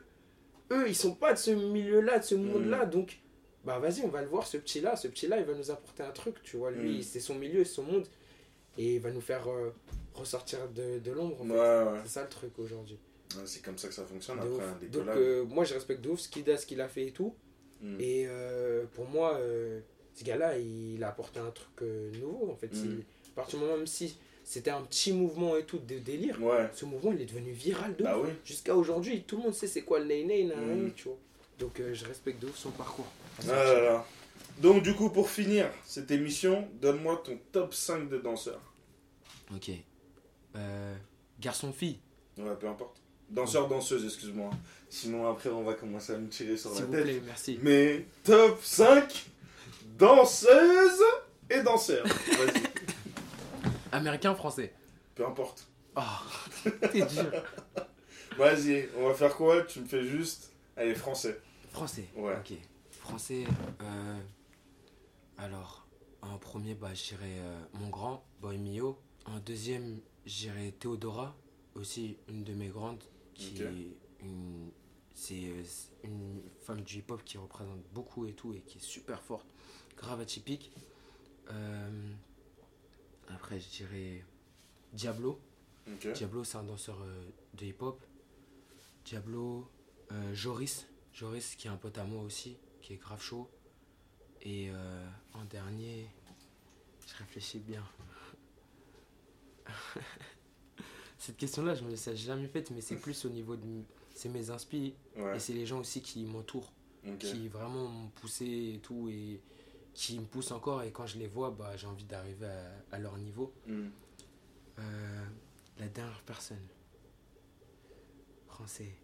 eux, ils sont pas de ce milieu-là, de ce monde-là. Donc, bah vas-y, on va le voir, ce petit-là. Ce petit-là, il va nous apporter un truc, tu vois. Lui, Mm. c'est son milieu, son monde. Et il va nous faire euh, ressortir de, de l'ombre, en fait. Ouais, ouais. C'est ça le truc aujourd'hui. Ouais, C'est comme ça que ça fonctionne De après des Donc, euh, moi, je respecte de ouf ce qu'il a, ce qu'il a fait et tout. Hmm. Et euh, pour moi, ce gars-là, il a apporté un truc nouveau, en fait. Mm. À partir du moment, même si c'était un petit mouvement et tout de délire, ce mouvement, il est devenu viral de Bah oui. Jusqu'à aujourd'hui, tout le monde sait c'est quoi le Ney Mm. tu vois. Donc je respecte de ouf son parcours. Ah là là. Donc du coup, pour finir cette émission, donne-moi ton top 5 de danseurs. Ok. Euh, Garçon-fille, Ouais, peu importe. Danseurs, danseuses, excuse-moi. Sinon après, on va commencer à me tirer sur la vous tête. plaît, merci. Mais top 5 danseuses et danseurs. Vas-y. Américain, français. peu importe. Oh, t'es dur. Vas-y, on va faire quoi? Tu me fais juste. Allez, français. Français. Ouais. Ok. Français. euh, alors, en premier, bah, je dirais euh, mon grand, Boy Mio. En deuxième, je dirais Théodora, aussi une de mes grandes, qui est une. C'est euh, c'est une femme du hip-hop qui représente beaucoup et tout et qui est super forte, grave atypique. Euh, après, je dirais Diablo. Diablo, c'est un danseur de hip-hop. Diablo, Joris. Joris, qui est un pote à moi aussi, qui est grave chaud. Et euh, en dernier, je réfléchis bien. Cette question-là, je me l'ai jamais faite, mais c'est plus au niveau de. C'est mes inspi Ouais. et c'est les gens aussi qui m'entourent, qui vraiment m'ont poussé et tout, et qui me poussent encore. Et quand je les vois, bah, j'ai envie d'arriver à, à leur niveau. Hmm. Euh, la dernière personne. Français.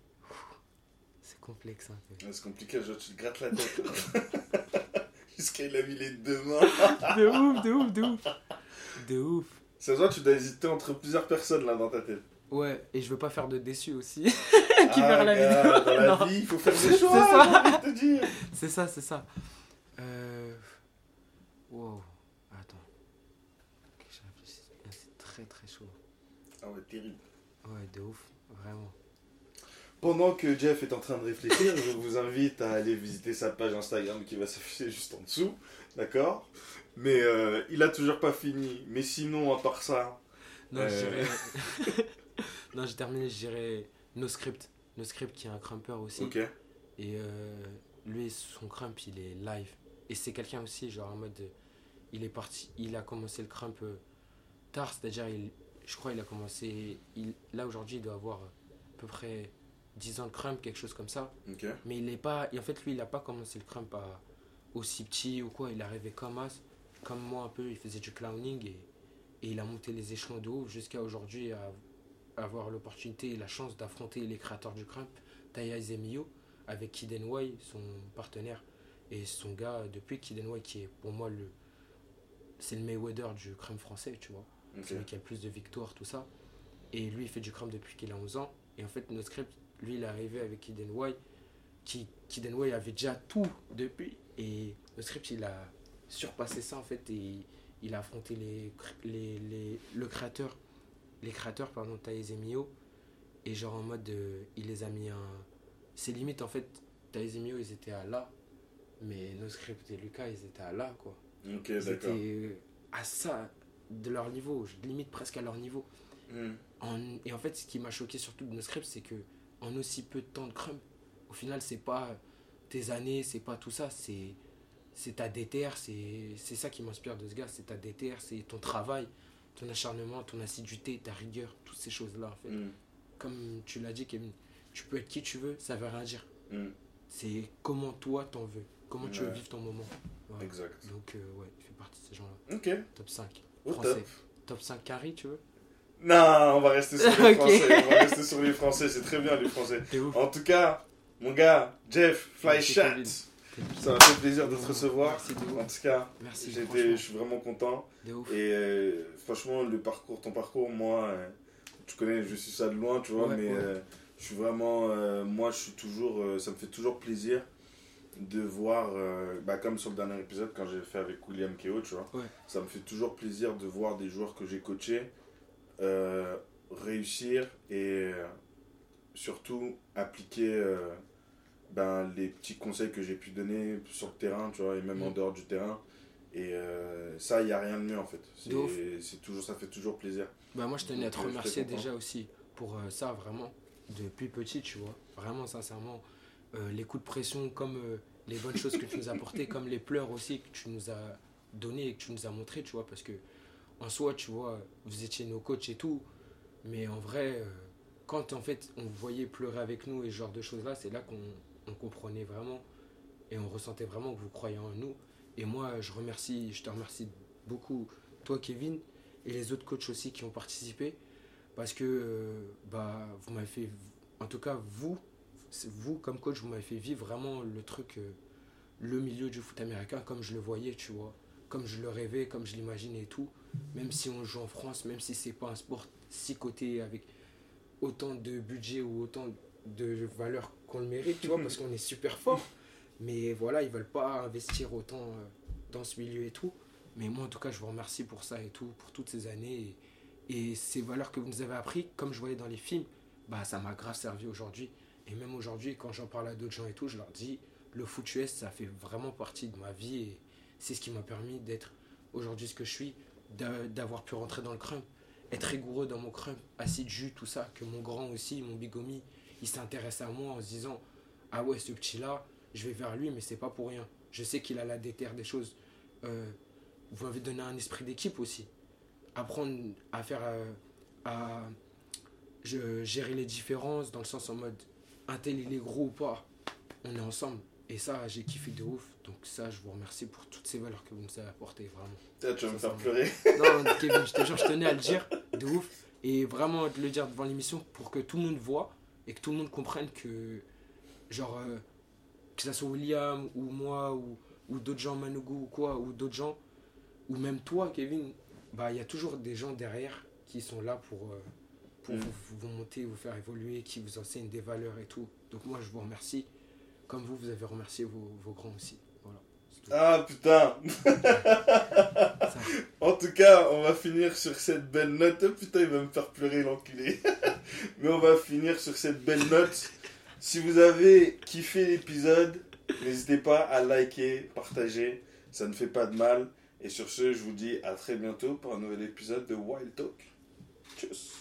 Complexe un peu. Ouais, C'est compliqué, genre tu te grattes la tête. Jusqu'à il a mis les deux mains. De ouf, de ouf, de ouf. De ouf. Ça se voit, tu dois hésiter entre plusieurs personnes là dans ta tête. Ouais, et je veux pas faire de déçu aussi. qui verra la vidéo. Ah, Dans la Non. vie, il faut faire des C'est choix, c'est ça, c'est ça. Euh... Wow. Attends. C'est très très chaud. Ah ouais, terrible. Ouais, de ouf. Vraiment. Pendant que Jeff est en train de réfléchir, je vous invite à aller visiter sa page Instagram qui va s'afficher juste en dessous, d'accord? Mais euh, il a toujours pas fini. Mais sinon, à part ça, Non, Euh. non, j'ai terminé, je dirais No Script. No Script qui est un crumper aussi. ok. Et euh, lui, son crump, il est live. Et c'est quelqu'un aussi, genre en mode. Il est parti, il a commencé le crump euh, tard, c'est-à-dire, je crois, il a commencé. Il, là, aujourd'hui, il doit avoir à peu près 10 ans de crump, quelque chose comme ça. Mais il est pas. Et en fait, lui, il a pas commencé le crump à- aussi petit ou quoi. Il arrivé comme as, comme moi un peu, il faisait du clowning et, et il a monté les échelons de haut jusqu'à aujourd'hui à, avoir l'opportunité et la chance d'affronter les créateurs du crump, Taya Zemio, avec Kid NY, son partenaire, et son gars depuis Kid NY qui est pour moi le. C'est le Mayweather du crump français, tu vois. Ok. C'est lui qui a le plus de victoires, tout ça. Et lui, il fait du crump depuis qu'il a 11 ans. Et en fait, notre script, lui, il est arrivé avec Kid NY, qui avait déjà tout depuis. Et le script, il a surpassé ça, en fait, et il a affronté les, les, les, le créateur, les créateurs, pardon, Taïs et Mio. Et genre en mode, euh, il les a mis un... C'est limite, en fait, Taïs et Mio, ils étaient à là. Mais nos scripts et Lucas, ils étaient à là, quoi. Ok, Ils d'accord. étaient à ça, de leur niveau, je- limite presque à leur niveau. Hmm. En- et en fait, ce qui m'a choqué surtout de nos scripts, c'est que en aussi peu de temps de crump, au final, c'est pas tes années, c'est pas tout ça, c'est c'est ta déterre, c'est c'est ça qui m'inspire de ce gars, c'est ta déterre, c'est ton travail, ton acharnement, ton assiduité, ta rigueur, toutes ces choses-là, en fait. Hmm. Comme tu l'as dit, Kevin, tu peux être qui tu veux, ça veut rien dire. Hmm. C'est comment toi t'en veux, comment tu veux vivre ton moment. Ouais. Exact. Donc, euh, ouais, tu fais partie de ces gens-là. Ok. Top 5. Au Français. top. Top 5 carry, tu veux? Non, on va rester sur les. Français. On va rester sur les Français. C'est très bien les Français. En tout cas, mon gars, Jeff, Fly Chat, ça m'a fait plaisir de te recevoir. Merci En tout cas, Merci, je suis vraiment content. Et euh, franchement, le parcours, ton parcours, moi, euh, tu connais, je suis ça de loin, tu vois, Ouais, mais ouais. euh, je suis vraiment, moi, je suis toujours, ça me fait toujours plaisir de voir, bah, comme sur le dernier épisode, quand j'ai fait avec William Keo, tu vois, Ouais. ça me fait toujours plaisir de voir des joueurs que j'ai coachés euh, réussir et euh, surtout appliquer euh, ben, les petits conseils que j'ai pu donner sur le terrain, tu vois, et même en Mm. dehors du terrain. Et euh, ça, il n'y a rien de mieux en fait. C'est toujours, ça fait toujours plaisir. Bah moi je tenais à te remercier déjà aussi pour euh, ça vraiment depuis petit tu vois vraiment sincèrement Euh, les coups de pression comme les bonnes choses que tu nous as apportées comme les pleurs aussi que tu nous as donné et que tu nous as montré tu vois parce que en soi tu vois vous étiez nos coachs et tout mais en vrai euh, quand en fait on vous voyait pleurer avec nous et ce genre de choses là c'est là qu'on on comprenait vraiment et on ressentait vraiment que vous croyez en nous. Et moi je remercie je te remercie beaucoup toi Kevin et les autres coachs aussi qui ont participé parce que euh, bah vous m'avez fait en tout cas vous vous comme coach vous m'avez fait vivre vraiment le truc euh, le milieu du foot américain comme je le voyais tu vois comme je le rêvais comme je l'imaginais et tout même si on joue en France même si c'est pas un sport si coté avec autant de budget ou autant de valeur qu'on le mérite, tu vois, parce qu'on est super fort. Mais voilà, ils veulent pas investir autant euh, dans ce milieu et tout. Mais moi, en tout cas, je vous remercie pour ça et tout, pour toutes ces années. Et, et ces valeurs que vous nous avez appris, comme je voyais dans les films, bah, ça m'a grave servi aujourd'hui. Et même aujourd'hui, quand j'en parle à d'autres gens et tout, je leur dis, le foot US, ça fait vraiment partie de ma vie. Et c'est ce qui m'a permis d'être aujourd'hui ce que je suis, d'a- d'avoir pu rentrer dans le crump, être rigoureux dans mon crump, assis de jus, tout ça, que mon grand aussi, mon bigomi, il s'intéresse à moi en se disant, ah ouais, ce petit-là, je vais vers lui, mais c'est pas pour rien. Je sais qu'il a la déterre des choses. Euh, vous m'avez donné un esprit d'équipe aussi. Apprendre à faire. euh, à gérer les différences dans le sens en mode un tel il est gros ou pas, on est ensemble. Et ça, j'ai kiffé de ouf. Donc, ça, je vous remercie pour toutes ces valeurs que vous nous avez apportées, vraiment. Putain, tu vas me faire pleurer. Non, Kevin, je te jure, je tenais à le dire de ouf. Et vraiment de le dire devant l'émission pour que tout le monde voit et que tout le monde comprenne que, genre, euh, que ça soit William ou moi ou, ou d'autres gens, Manougou ou quoi, ou d'autres gens, ou même toi, Kevin, bah, il y a toujours des gens derrière qui sont là pour, euh, pour Mm. vous, vous monter, vous faire évoluer, qui vous enseignent des valeurs et tout. Donc, moi, je vous remercie. Comme vous, vous avez remercié vos, vos grands aussi. Voilà. Ah putain. En tout cas, on va finir sur cette belle note. Oh, putain, il va me faire pleurer l'enculé. Mais on va finir sur cette belle note. Si vous avez kiffé l'épisode, n'hésitez pas à liker, partager. Ça ne fait pas de mal. Et sur ce, je vous dis à très bientôt pour un nouvel épisode de Wild Talk. Tchuss.